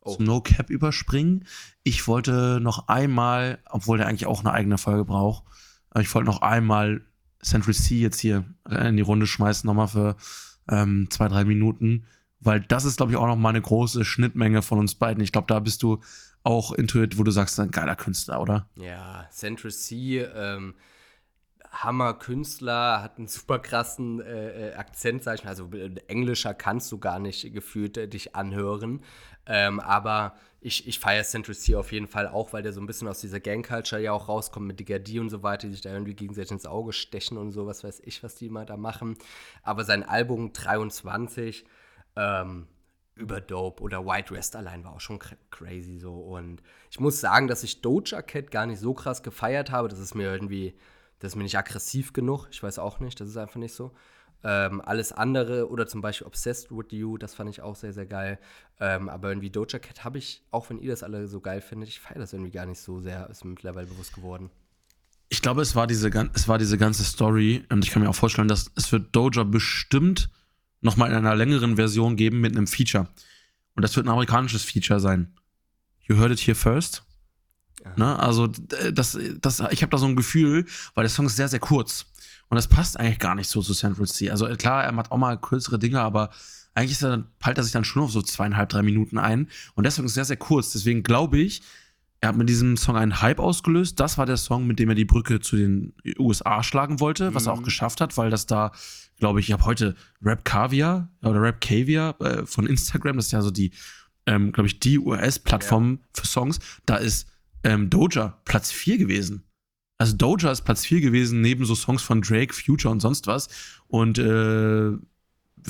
oh. zum No Cap überspringen. Ich wollte noch einmal, obwohl der eigentlich auch eine eigene Folge braucht, ich wollte noch einmal Central C jetzt hier in die Runde schmeißen, nochmal für ähm, zwei, drei Minuten, weil das ist, glaube ich, auch noch mal eine große Schnittmenge von uns beiden. Ich glaube, da bist du auch intuit, wo du sagst, ein geiler Künstler, oder? Ja, Central C, ähm, Hammer-Künstler, hat einen super krassen äh, äh Akzent, sag ich mal. Also äh, englischer kannst du gar nicht gefühlt äh, dich anhören. Ähm, aber ich, ich feiere Central C auf jeden Fall auch, weil der so ein bisschen aus dieser Gang-Culture ja auch rauskommt mit Digadi und so weiter, die sich da irgendwie gegenseitig ins Auge stechen und so, was weiß ich, was die mal da machen. Aber sein Album 23, ähm, über Dope oder White Rest allein war auch schon crazy so. Und ich muss sagen, dass ich Doja Cat gar nicht so krass gefeiert habe. Das ist mir irgendwie, das ist mir nicht aggressiv genug. Ich weiß auch nicht, das ist einfach nicht so. Ähm, alles andere oder zum Beispiel Obsessed with You, das fand ich auch sehr, sehr geil. Ähm, aber irgendwie Doja Cat habe ich, auch wenn ihr das alle so geil findet, ich feiere das irgendwie gar nicht so sehr, ist mir mittlerweile bewusst geworden. Ich glaube, es war diese, es war diese ganze Story und ich kann mir auch vorstellen, dass es wird Doja bestimmt noch mal in einer längeren Version geben mit einem Feature. Und das wird ein amerikanisches Feature sein. You heard it here first. Ne? Also das, das, ich habe da so ein Gefühl, weil der Song ist sehr, sehr kurz. Und das passt eigentlich gar nicht so zu Central C. Also klar, er macht auch mal kürzere Dinge, aber eigentlich ist er, peilt er sich dann schon auf so zweieinhalb, drei Minuten ein. Und Song ist sehr, sehr kurz. Deswegen glaube ich, er hat mit diesem Song einen Hype ausgelöst. Das war der Song, mit dem er die Brücke zu den USA schlagen wollte, was er auch mhm. geschafft hat, weil das da, glaube ich, ich habe heute Rap Caviar oder Rap Caviar äh, von Instagram, das ist ja so die, ähm, glaube ich, die US-Plattform ja. für Songs. Da ist ähm, Doja Platz 4 gewesen. Also Doja ist Platz 4 gewesen, neben so Songs von Drake, Future und sonst was. Und äh,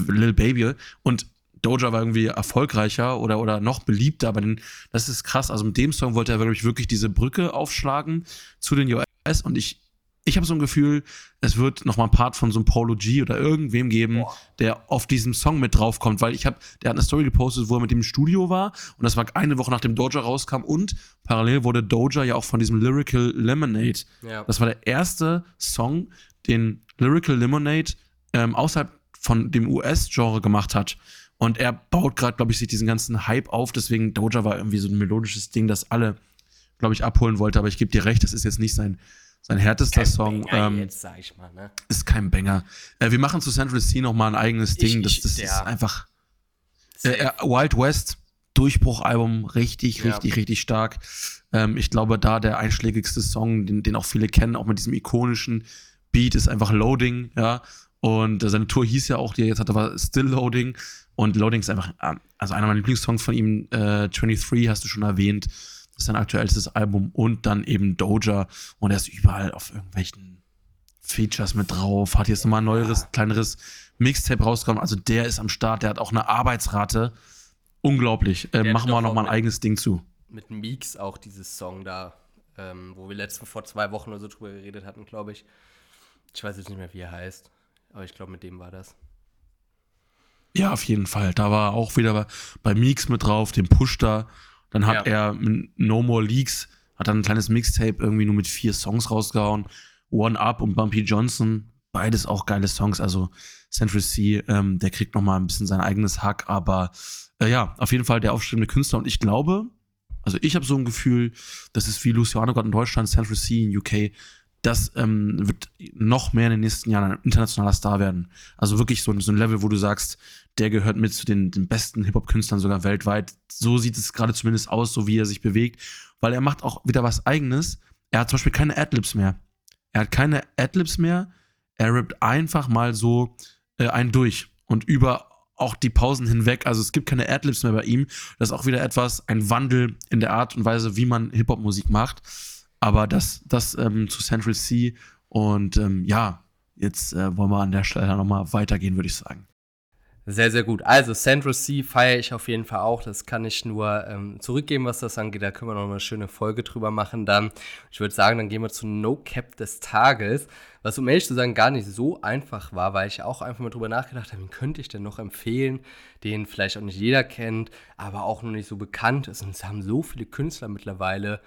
Lil Baby. Und Doja war irgendwie erfolgreicher oder, oder noch beliebter, aber den, das ist krass. Also mit dem Song wollte er wirklich, wirklich diese Brücke aufschlagen zu den US und ich ich habe so ein Gefühl, es wird noch mal ein Part von so einem Paulo G oder irgendwem geben, Boah. der auf diesem Song mit draufkommt, weil ich habe, der hat eine Story gepostet, wo er mit dem Studio war und das war eine Woche nachdem Doja rauskam und parallel wurde Doja ja auch von diesem Lyrical Lemonade. Ja. Das war der erste Song, den Lyrical Lemonade ähm, außerhalb von dem US-Genre gemacht hat. Und er baut gerade, glaube ich, sich diesen ganzen Hype auf. Deswegen Doja war irgendwie so ein melodisches Ding, das alle, glaube ich, abholen wollte. Aber ich gebe dir recht, das ist jetzt nicht sein sein härtester kein Song. Ähm, jetzt, mal, ne? Ist kein Banger. Äh, wir machen zu Central C noch mal ein eigenes Ding. Ich, ich, das, das ist einfach. Äh, äh, Wild West, Durchbruchalbum, richtig, ja. richtig, richtig stark. Ähm, ich glaube, da der einschlägigste Song, den, den auch viele kennen, auch mit diesem ikonischen Beat, ist einfach Loading, ja. Und äh, seine Tour hieß ja auch, die er jetzt hatte, war Still Loading. Und Loading ist einfach, äh, also einer meiner Lieblingssongs von ihm, äh, 23, hast du schon erwähnt. Ist sein aktuellstes Album und dann eben Doja und er ist überall auf irgendwelchen Features mit drauf, hat jetzt nochmal ein neueres, kleineres Mixtape rausgekommen. Also der ist am Start, der hat auch eine Arbeitsrate. Unglaublich. Äh, machen wir nochmal ein eigenes Ding zu. Mit Meeks auch dieses Song da, ähm, wo wir letzten vor zwei Wochen oder so drüber geredet hatten, glaube ich. Ich weiß jetzt nicht mehr, wie er heißt, aber ich glaube, mit dem war das. Ja, auf jeden Fall. Da war auch wieder bei, bei Meeks mit drauf, dem Push da. Dann hat ja. er No More Leaks, hat dann ein kleines Mixtape irgendwie nur mit vier Songs rausgehauen. One Up und Bumpy Johnson, beides auch geile Songs. Also Central C, ähm, der kriegt noch mal ein bisschen sein eigenes Hack, aber äh, ja, auf jeden Fall der aufstrebende Künstler. Und ich glaube, also ich habe so ein Gefühl, das ist wie Luciano Gott in Deutschland, Central C in UK, das ähm, wird noch mehr in den nächsten Jahren ein internationaler Star werden. Also wirklich so, so ein Level, wo du sagst, der gehört mit zu den, den besten Hip-Hop-Künstlern sogar weltweit. So sieht es gerade zumindest aus, so wie er sich bewegt, weil er macht auch wieder was Eigenes. Er hat zum Beispiel keine Adlibs mehr. Er hat keine Adlibs mehr. Er rappt einfach mal so äh, einen durch und über auch die Pausen hinweg. Also es gibt keine Adlibs mehr bei ihm. Das ist auch wieder etwas, ein Wandel in der Art und Weise, wie man Hip-Hop-Musik macht. Aber das, das ähm, zu Central C. Und ähm, ja, jetzt äh, wollen wir an der Stelle nochmal weitergehen, würde ich sagen. Sehr, sehr gut. Also Central C feiere ich auf jeden Fall auch. Das kann ich nur ähm, zurückgeben, was das angeht. Da können wir noch eine schöne Folge drüber machen dann. Ich würde sagen, dann gehen wir zu No Cap des Tages. Was um ehrlich zu sagen gar nicht so einfach war, weil ich auch einfach mal drüber nachgedacht habe, wen könnte ich denn noch empfehlen, den vielleicht auch nicht jeder kennt, aber auch noch nicht so bekannt ist. Und es haben so viele Künstler mittlerweile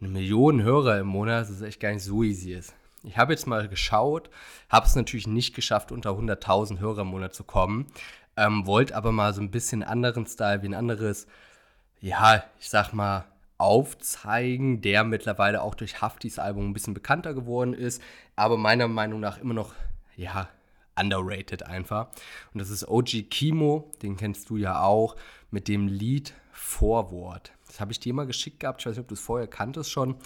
eine Million Hörer im Monat, dass es echt gar nicht so easy ist. Ich habe jetzt mal geschaut, habe es natürlich nicht geschafft, unter 100.000 Hörer im Monat zu kommen, ähm, wollte aber mal so ein bisschen anderen Style wie ein anderes, ja, ich sag mal, aufzeigen, der mittlerweile auch durch Haftis Album ein bisschen bekannter geworden ist, aber meiner Meinung nach immer noch, ja, underrated einfach. Und das ist OG Kimo, den kennst du ja auch, mit dem Lied Vorwort. Das habe ich dir mal geschickt gehabt. Ich weiß nicht, ob du es vorher kanntest schon.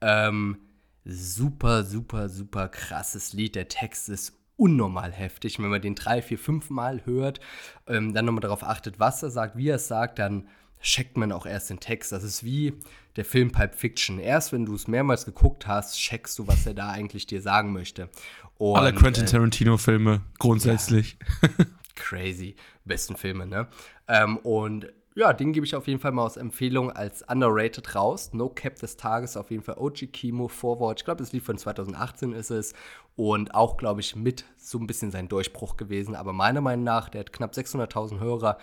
Ähm, super, super, super krasses Lied. Der Text ist unnormal heftig. Wenn man den drei, vier, fünf Mal hört, ähm, dann nochmal darauf achtet, was er sagt, wie er es sagt, dann checkt man auch erst den Text. Das ist wie der Film Pipe Fiction. Erst wenn du es mehrmals geguckt hast, checkst du, was er da eigentlich dir sagen möchte. Und, Alle Quentin äh, Tarantino-Filme, grundsätzlich. Ja, crazy. Besten Filme, ne? Ähm, und ja, den gebe ich auf jeden Fall mal aus Empfehlung als underrated raus. No Cap des Tages auf jeden Fall OG Kimo Forward. Ich glaube, das Lied von 2018 ist es. Und auch, glaube ich, mit so ein bisschen sein Durchbruch gewesen. Aber meiner Meinung nach, der hat knapp 600.000 Hörer.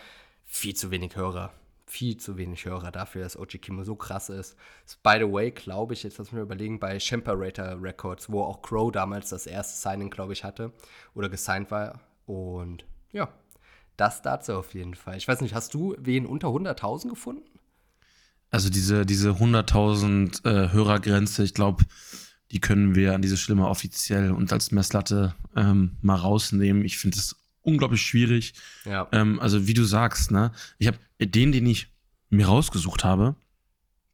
Viel zu wenig Hörer. Viel zu wenig Hörer dafür, dass OG Kimo so krass ist. by the way, glaube ich, jetzt lass mich überlegen, bei Shemperator Records, wo auch Crow damals das erste Signing, glaube ich, hatte. Oder gesigned war. Und ja, das dazu auf jeden Fall. Ich weiß nicht, hast du wen unter 100.000 gefunden? Also diese, diese 100.000 äh, Hörergrenze, ich glaube, die können wir an dieser Stelle mal offiziell und als Messlatte ähm, mal rausnehmen. Ich finde es unglaublich schwierig. Ja. Ähm, also wie du sagst, ne, ich habe den, den ich mir rausgesucht habe,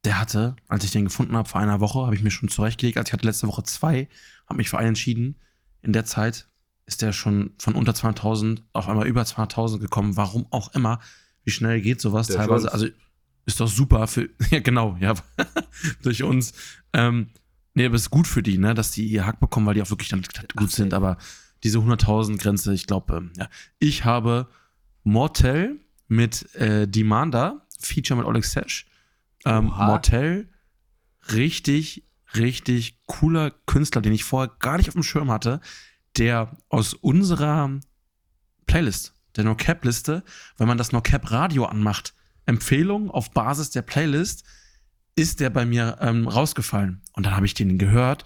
der hatte, als ich den gefunden habe vor einer Woche, habe ich mir schon zurechtgelegt. Als ich hatte letzte Woche zwei, habe mich für einen entschieden. In der Zeit ist der schon von unter 200.000 auf einmal über 200.000 gekommen. Warum auch immer. Wie schnell geht sowas der teilweise? Jones. Also ist doch super für, [LAUGHS] ja genau, ja, [LAUGHS] durch uns. Ähm, nee, aber es ist gut für die, ne, dass die ihr Hack bekommen, weil die auch wirklich dann gut sind. Aber diese 100.000 Grenze, ich glaube, ähm, ja. Ich habe Mortel mit äh, Demanda, Feature mit Oleg Sesh. Ähm, Mortel, richtig, richtig cooler Künstler, den ich vorher gar nicht auf dem Schirm hatte der aus unserer Playlist, der No-Cap-Liste, wenn man das No-Cap-Radio anmacht, Empfehlung auf Basis der Playlist, ist der bei mir ähm, rausgefallen. Und dann habe ich den gehört.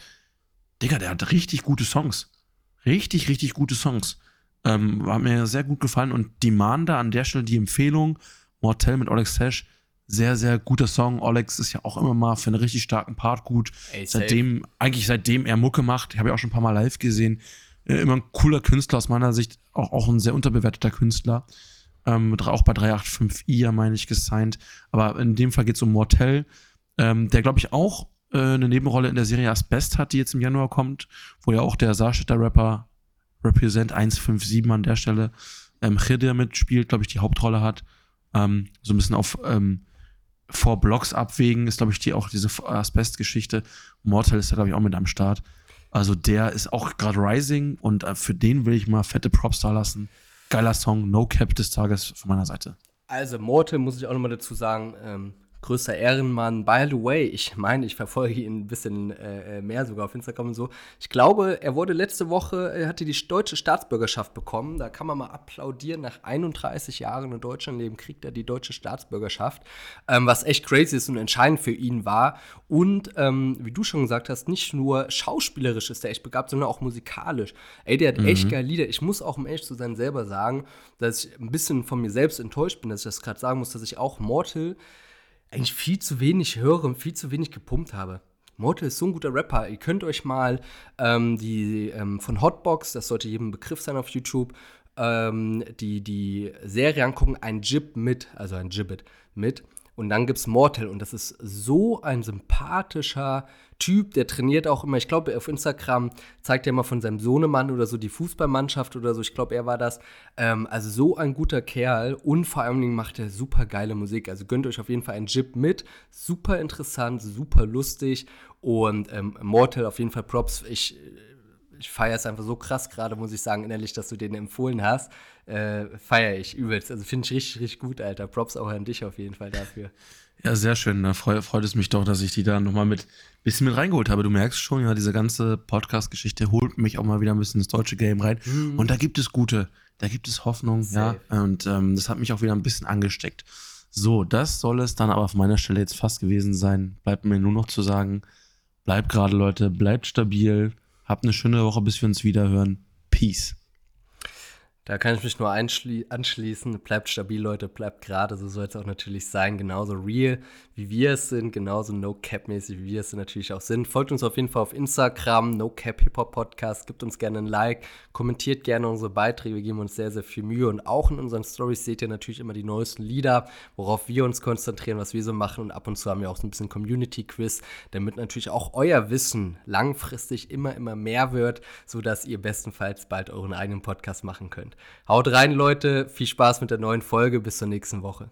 Digga, der hat richtig gute Songs. Richtig, richtig gute Songs. Ähm, war mir sehr gut gefallen. Und Demander an der Stelle die Empfehlung. Mortel mit Alex Sash. Sehr, sehr guter Song. Alex ist ja auch immer mal für einen richtig starken Part gut. Ey, seitdem, eigentlich seitdem er Mucke macht, habe ich auch schon ein paar Mal live gesehen, äh, immer ein cooler Künstler aus meiner Sicht, auch, auch ein sehr unterbewerteter Künstler. Ähm, auch bei 385i, meine ich, gesigned. Aber in dem Fall geht es um Mortel, ähm, der, glaube ich, auch äh, eine Nebenrolle in der Serie Asbest hat, die jetzt im Januar kommt, wo ja auch der Saarstädter-Rapper Represent 157 an der Stelle ähm, Khidr mitspielt, glaube ich, die Hauptrolle hat. Ähm, so ein bisschen auf ähm, vor Blocks abwägen, ist, glaube ich, die auch diese Asbest-Geschichte. Mortal ist da, glaube ich, auch mit am Start. Also der ist auch gerade rising und äh, für den will ich mal fette Props da lassen. Geiler Song, No Cap des Tages von meiner Seite. Also Morte muss ich auch nochmal dazu sagen, ähm, größter Ehrenmann. By the way, ich meine, ich verfolge ihn ein bisschen äh, mehr sogar auf Instagram und so. Ich glaube, er wurde letzte Woche, er hatte die deutsche Staatsbürgerschaft bekommen. Da kann man mal applaudieren. Nach 31 Jahren in Deutschland leben, kriegt er die deutsche Staatsbürgerschaft. Ähm, was echt crazy ist und entscheidend für ihn war. Und ähm, wie du schon gesagt hast, nicht nur schauspielerisch ist er echt begabt, sondern auch musikalisch. Ey, der hat mhm. echt geile Lieder. Ich muss auch, um ehrlich zu sein, selber sagen, dass ich ein bisschen von mir selbst enttäuscht bin, dass ich das gerade sagen muss, dass ich auch Mortal eigentlich viel zu wenig höre und viel zu wenig gepumpt habe. Mortal ist so ein guter Rapper. Ihr könnt euch mal ähm, die ähm, von Hotbox, das sollte jedem Begriff sein auf YouTube, ähm, die, die Serie angucken, ein Jib mit, also ein Gibbet mit. Und dann gibt es Mortal und das ist so ein sympathischer Typ, der trainiert auch immer. Ich glaube, auf Instagram zeigt er immer von seinem Sohnemann oder so die Fußballmannschaft oder so. Ich glaube, er war das. Ähm, also so ein guter Kerl und vor allem macht er super geile Musik. Also gönnt euch auf jeden Fall einen Jib mit. Super interessant, super lustig und ähm, Mortal auf jeden Fall Props. Ich ich feiere es einfach so krass gerade, muss ich sagen, innerlich, dass du den empfohlen hast. Äh, feiere ich übelst. Also finde ich richtig, richtig gut, Alter. Props auch an dich auf jeden Fall dafür. Ja, sehr schön. Da freut, freut es mich doch, dass ich die da nochmal mit ein bisschen mit reingeholt habe. Du merkst schon, ja, diese ganze Podcast-Geschichte holt mich auch mal wieder ein bisschen ins deutsche Game rein. Mhm. Und da gibt es gute, da gibt es Hoffnung, Safe. ja. Und ähm, das hat mich auch wieder ein bisschen angesteckt. So, das soll es dann aber auf meiner Stelle jetzt fast gewesen sein. Bleibt mir nur noch zu sagen, bleibt gerade, Leute, bleibt stabil, Habt eine schöne Woche, bis wir uns wieder hören. Peace. Da kann ich mich nur anschließen. Bleibt stabil, Leute, bleibt gerade. So soll es auch natürlich sein. Genauso real, wie wir es sind. Genauso No-Cap-mäßig, wie wir es natürlich auch sind. Folgt uns auf jeden Fall auf Instagram, No-Cap Hip-Hop Podcast. Gibt uns gerne ein Like. Kommentiert gerne unsere Beiträge. Wir geben uns sehr, sehr viel Mühe. Und auch in unseren Stories seht ihr natürlich immer die neuesten Lieder, worauf wir uns konzentrieren, was wir so machen. Und ab und zu haben wir auch so ein bisschen Community-Quiz, damit natürlich auch euer Wissen langfristig immer, immer mehr wird, sodass ihr bestenfalls bald euren eigenen Podcast machen könnt. Haut rein, Leute. Viel Spaß mit der neuen Folge. Bis zur nächsten Woche.